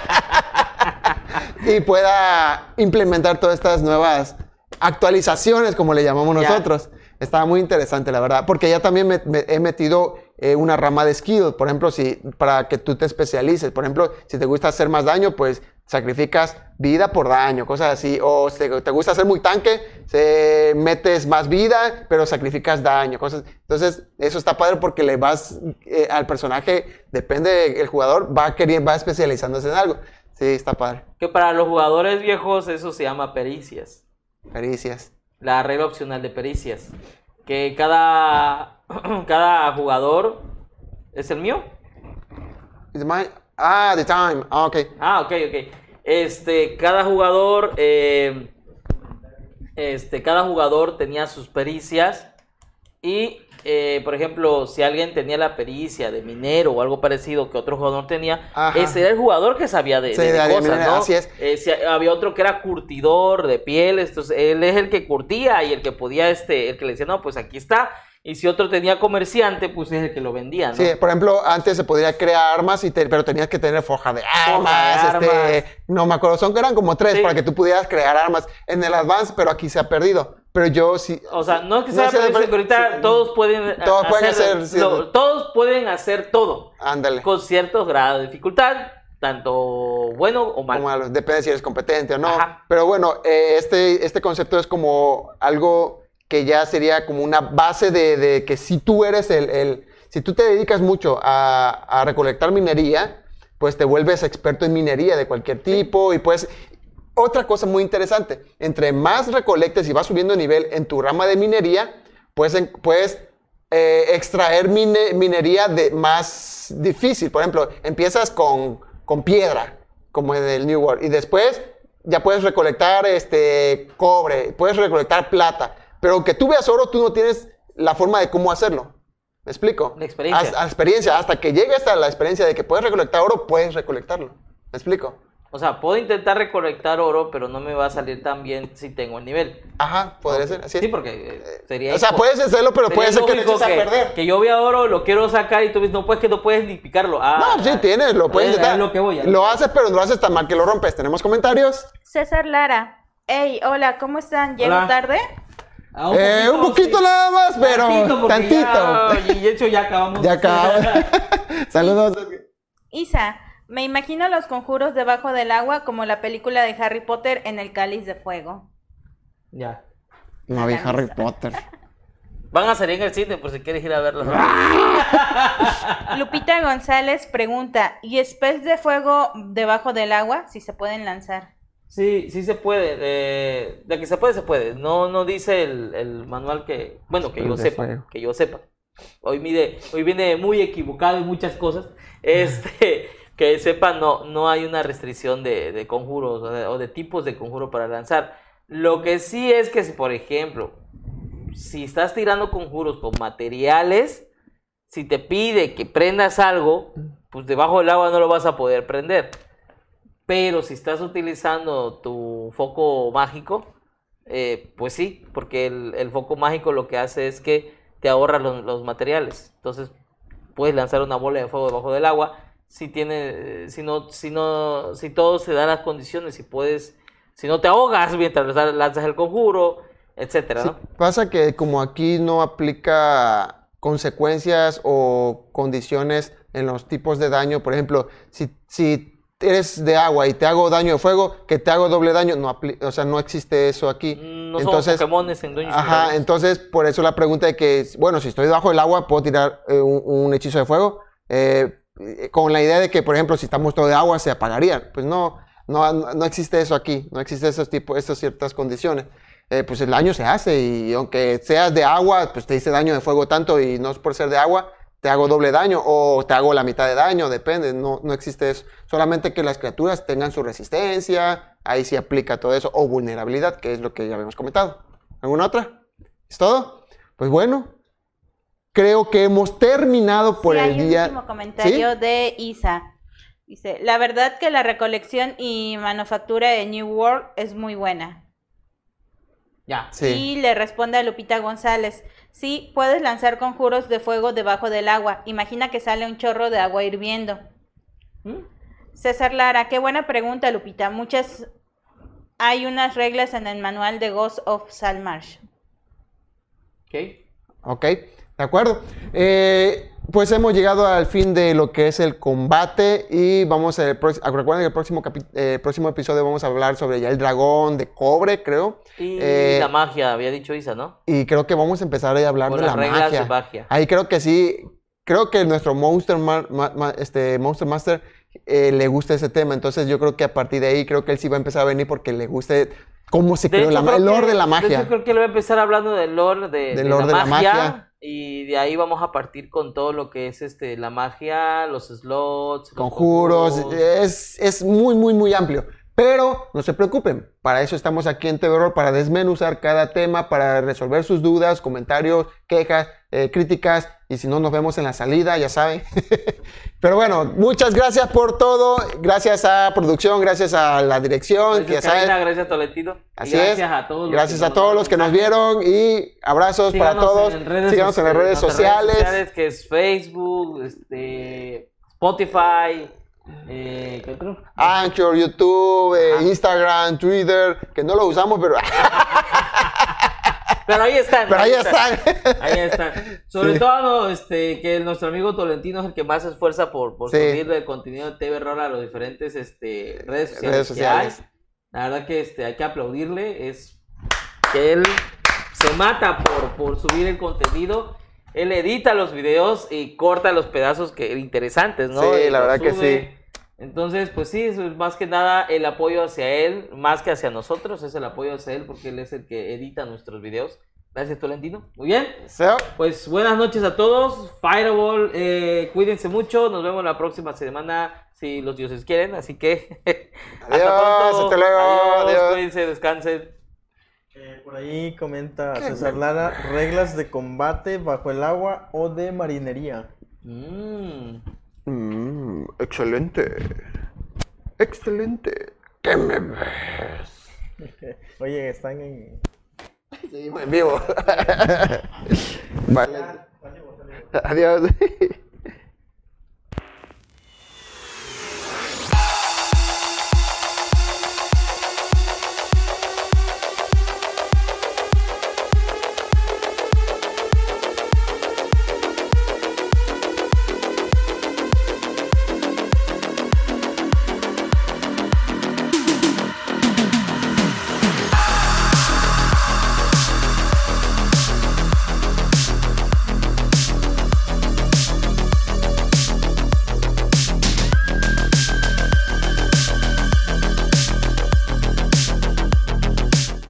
y pueda implementar todas estas nuevas actualizaciones, como le llamamos nosotros. Estaba muy interesante, la verdad, porque ya también me, me he metido eh, una rama de skill, por ejemplo, si, para que tú te especialices. Por ejemplo, si te gusta hacer más daño, pues sacrificas vida por daño, cosas así. O si te gusta hacer muy tanque, se metes más vida, pero sacrificas daño, cosas. Entonces, eso está padre porque le vas eh, al personaje, depende del jugador, va queriendo, va especializándose en algo. Sí, está padre. Que para los jugadores viejos eso se llama pericias. Caricias. La regla opcional de pericias. Que cada, cada jugador... ¿Es el mío? Mine? Ah, the time. Ah, ok. Ah, ok, ok. Este, cada jugador, eh, este, cada jugador tenía sus pericias y, eh, por ejemplo, si alguien tenía la pericia de minero o algo parecido que otro jugador tenía, Ajá. ese era el jugador que sabía de, Sí, de- de de- de cosas, ¿no? así es. Eh, si había otro que era curtidor de pieles, entonces él es el que curtía y el que podía, este, el que le decía, no, pues aquí está. Y si otro tenía comerciante, pues es el que lo vendía, ¿no? Sí, por ejemplo, antes se podía crear armas, y te- pero tenías que tener forja de armas, Forja de este, armas. no me acuerdo, son eran como tres Sí. para que tú pudieras crear armas en el Advance, pero aquí se ha perdido. Pero yo sí, O sea, no es que No sea sé, pero pero- ahorita sí. todos pueden Todos pueden hacer, lo- todos pueden hacer todo ándale. con ciertos grados de dificultad, tanto bueno o mal. Como a los- depende si eres competente o no. Ajá. Pero bueno, eh, este, este concepto es como algo que ya sería como una base de, de que si tú eres el, el- si tú te dedicas mucho a, a recolectar minería, pues te vuelves experto en minería de cualquier tipo y pues otra cosa muy interesante, entre más recolectes y vas subiendo nivel en tu rama de minería, pues puedes eh, extraer mine- minería de más difícil. Por ejemplo, empiezas con, con piedra, como en el New World, y después ya puedes recolectar este, cobre, puedes recolectar plata, pero aunque tú veas oro, tú no tienes la forma de cómo hacerlo. ¿Me explico? La experiencia. Hasta, experiencia, hasta que llegues a la experiencia de que puedes recolectar oro, puedes recolectarlo. ¿Me explico? O sea, puedo intentar recolectar oro, pero no me va a salir tan bien si tengo el nivel. Ajá, podría ser así. Sí, porque eh, sería. o sea, puedes hacerlo, pero puede ser que lo eches a que, perder. que yo vea oro, lo quiero sacar y tú dices, no, pues que no puedes ni picarlo. Ah, No, sí tienes, lo puedes es- intentar. es lo que voy a- Lo haces, pero no lo haces tan mal que lo rompes. ¿Tenemos comentarios? César Lara. Hey, hola, ¿cómo están? ¿Llego Hola. tarde? Ah, Eh, un poquito sí. nada más, pero porque tantito. Ya, y de hecho ya acabamos. Ya acaba. Saludos. Isa, me imagino los conjuros debajo del agua como la película de Harry Potter en el cáliz de fuego. ya. No vi Harry Potter. Van a salir en el cine por si quieres ir a verlo. Lupita González pregunta, ¿y espes de fuego debajo del agua? Si se pueden lanzar. Sí, sí se puede. eh, de que se puede, se puede. No, no dice el, el manual que, bueno, que yo De sepa, que yo sepa. Hoy mide, hoy viene muy equivocado en muchas cosas. Este, que sepa, no, no hay una restricción de, de conjuros o de, o de tipos de conjuro para lanzar. Lo que sí es que si, por ejemplo, si estás tirando conjuros con materiales, si te pide que prendas algo, pues debajo del agua no lo vas a poder prender. Pero si estás utilizando tu foco mágico, eh, pues sí, porque el, el foco mágico lo que hace es que te ahorra los, los materiales. Entonces puedes lanzar una bola de fuego debajo del agua. Si tiene, si no, si no, si todo se da las condiciones, si puedes, si no te ahogas mientras lanzas el conjuro, etcétera, Sí, ¿no? pasa que como aquí no aplica consecuencias o condiciones en los tipos de daño, por ejemplo, si, si eres de agua y te hago daño de fuego, que te hago doble daño, no o sea, no existe eso aquí. Mm, No somos Pokémones en Dungeons Ajá, entonces por eso la pregunta de que, bueno, si estoy debajo del agua, ¿puedo tirar eh, un, un hechizo de fuego? Eh, con la idea de que, por ejemplo, si estamos todo de agua, se apagarían. Pues no, no, no existe eso aquí, no existe esos tipos, esas ciertas condiciones. Eh, pues el daño se hace y aunque seas de agua, pues te hice daño de fuego tanto y no es por ser de agua, te hago doble daño o te hago la mitad de daño, depende, no, no existe eso. Solamente que las criaturas tengan su resistencia, ahí sí aplica todo eso, o vulnerabilidad, que es lo que ya habíamos comentado. ¿Alguna otra? ¿Es todo? Pues bueno, creo que hemos terminado por sí, el hay un día. último comentario ¿Sí? de Isa. Dice, la verdad que la recolección y manufactura de New World es muy buena. Ya. Sí. Y le responde a Lupita González, sí, puedes lanzar conjuros de fuego debajo del agua. Imagina que sale un chorro de agua hirviendo. ¿Mm? César Lara, qué buena pregunta, Lupita. Muchas hay unas reglas en el manual de Ghost of Salmarsh. Ok. Ok, de acuerdo. Eh, pues hemos llegado al fin de lo que es el combate y vamos a... Recuerden que el próximo, eh, próximo episodio vamos a hablar sobre ya el dragón de cobre, creo. Y Eh, la magia, había dicho Isa, ¿no? Y creo que vamos a empezar a hablar de las la reglas magia. de magia. Ahí creo que sí, creo que nuestro Monster, Ma- Ma- Ma- este, Monster Master eh, le gusta ese tema. Entonces yo creo que a partir de ahí creo que él sí va a empezar a venir porque le guste cómo se De creó hecho, la, el lore de la magia. hecho, creo que le voy a empezar hablando del lore de, lore la, de la magia, magia. Y de ahí vamos a partir con todo lo que es este la magia, los slots, los conjuros, conjuros. es, es muy, muy, muy amplio. Pero no se preocupen, para eso estamos aquí en Roll, para desmenuzar cada tema, para resolver sus dudas, comentarios, quejas, eh, críticas, y si no nos vemos en la salida, ya saben. Pero bueno, muchas gracias por todo, gracias a producción, gracias a la dirección, que ya Gracias, saben. Karina, gracias, Tolentino. Y Así gracias es. a todos. los Gracias que a todos los que nos vieron y abrazos para todos. en redes Síganos en las redes nuestras sociales. que es Facebook, este, Spotify, eh, ¿qué otro? Anchor, YouTube, eh, Ajá. Instagram, Twitter, que no lo usamos, pero, Pero ahí están. pero ahí están. Ahí están. Sobre Sí. todo, no, este, que nuestro amigo Tolentino es el que más se esfuerza por, por Sí. subir el contenido de TV Roll a los diferentes este, redes sociales. Redes que sociales. hay. La verdad que este, hay que aplaudirle. Es que él se mata por, por subir el contenido. Él edita los videos y corta los pedazos que interesantes, ¿no? Sí, Y la verdad que sí. Entonces, pues sí, es más que nada el apoyo hacia él, más que hacia nosotros, es el apoyo hacia él porque él es el que edita nuestros videos. Gracias, Tolentino. Muy bien. So, Pues buenas noches a todos. Fireball, eh, cuídense mucho. Nos vemos la próxima semana si los dioses quieren. Así que Adiós, hasta luego, Adiós, adiós. cuídense, descansen. Eh, por ahí comenta César Lara, reglas de combate bajo el agua o de marinería. Mm. mm, excelente. Excelente. ¿Qué me ves? Oye, están en... Seguimos en vivo. vale. Adiós.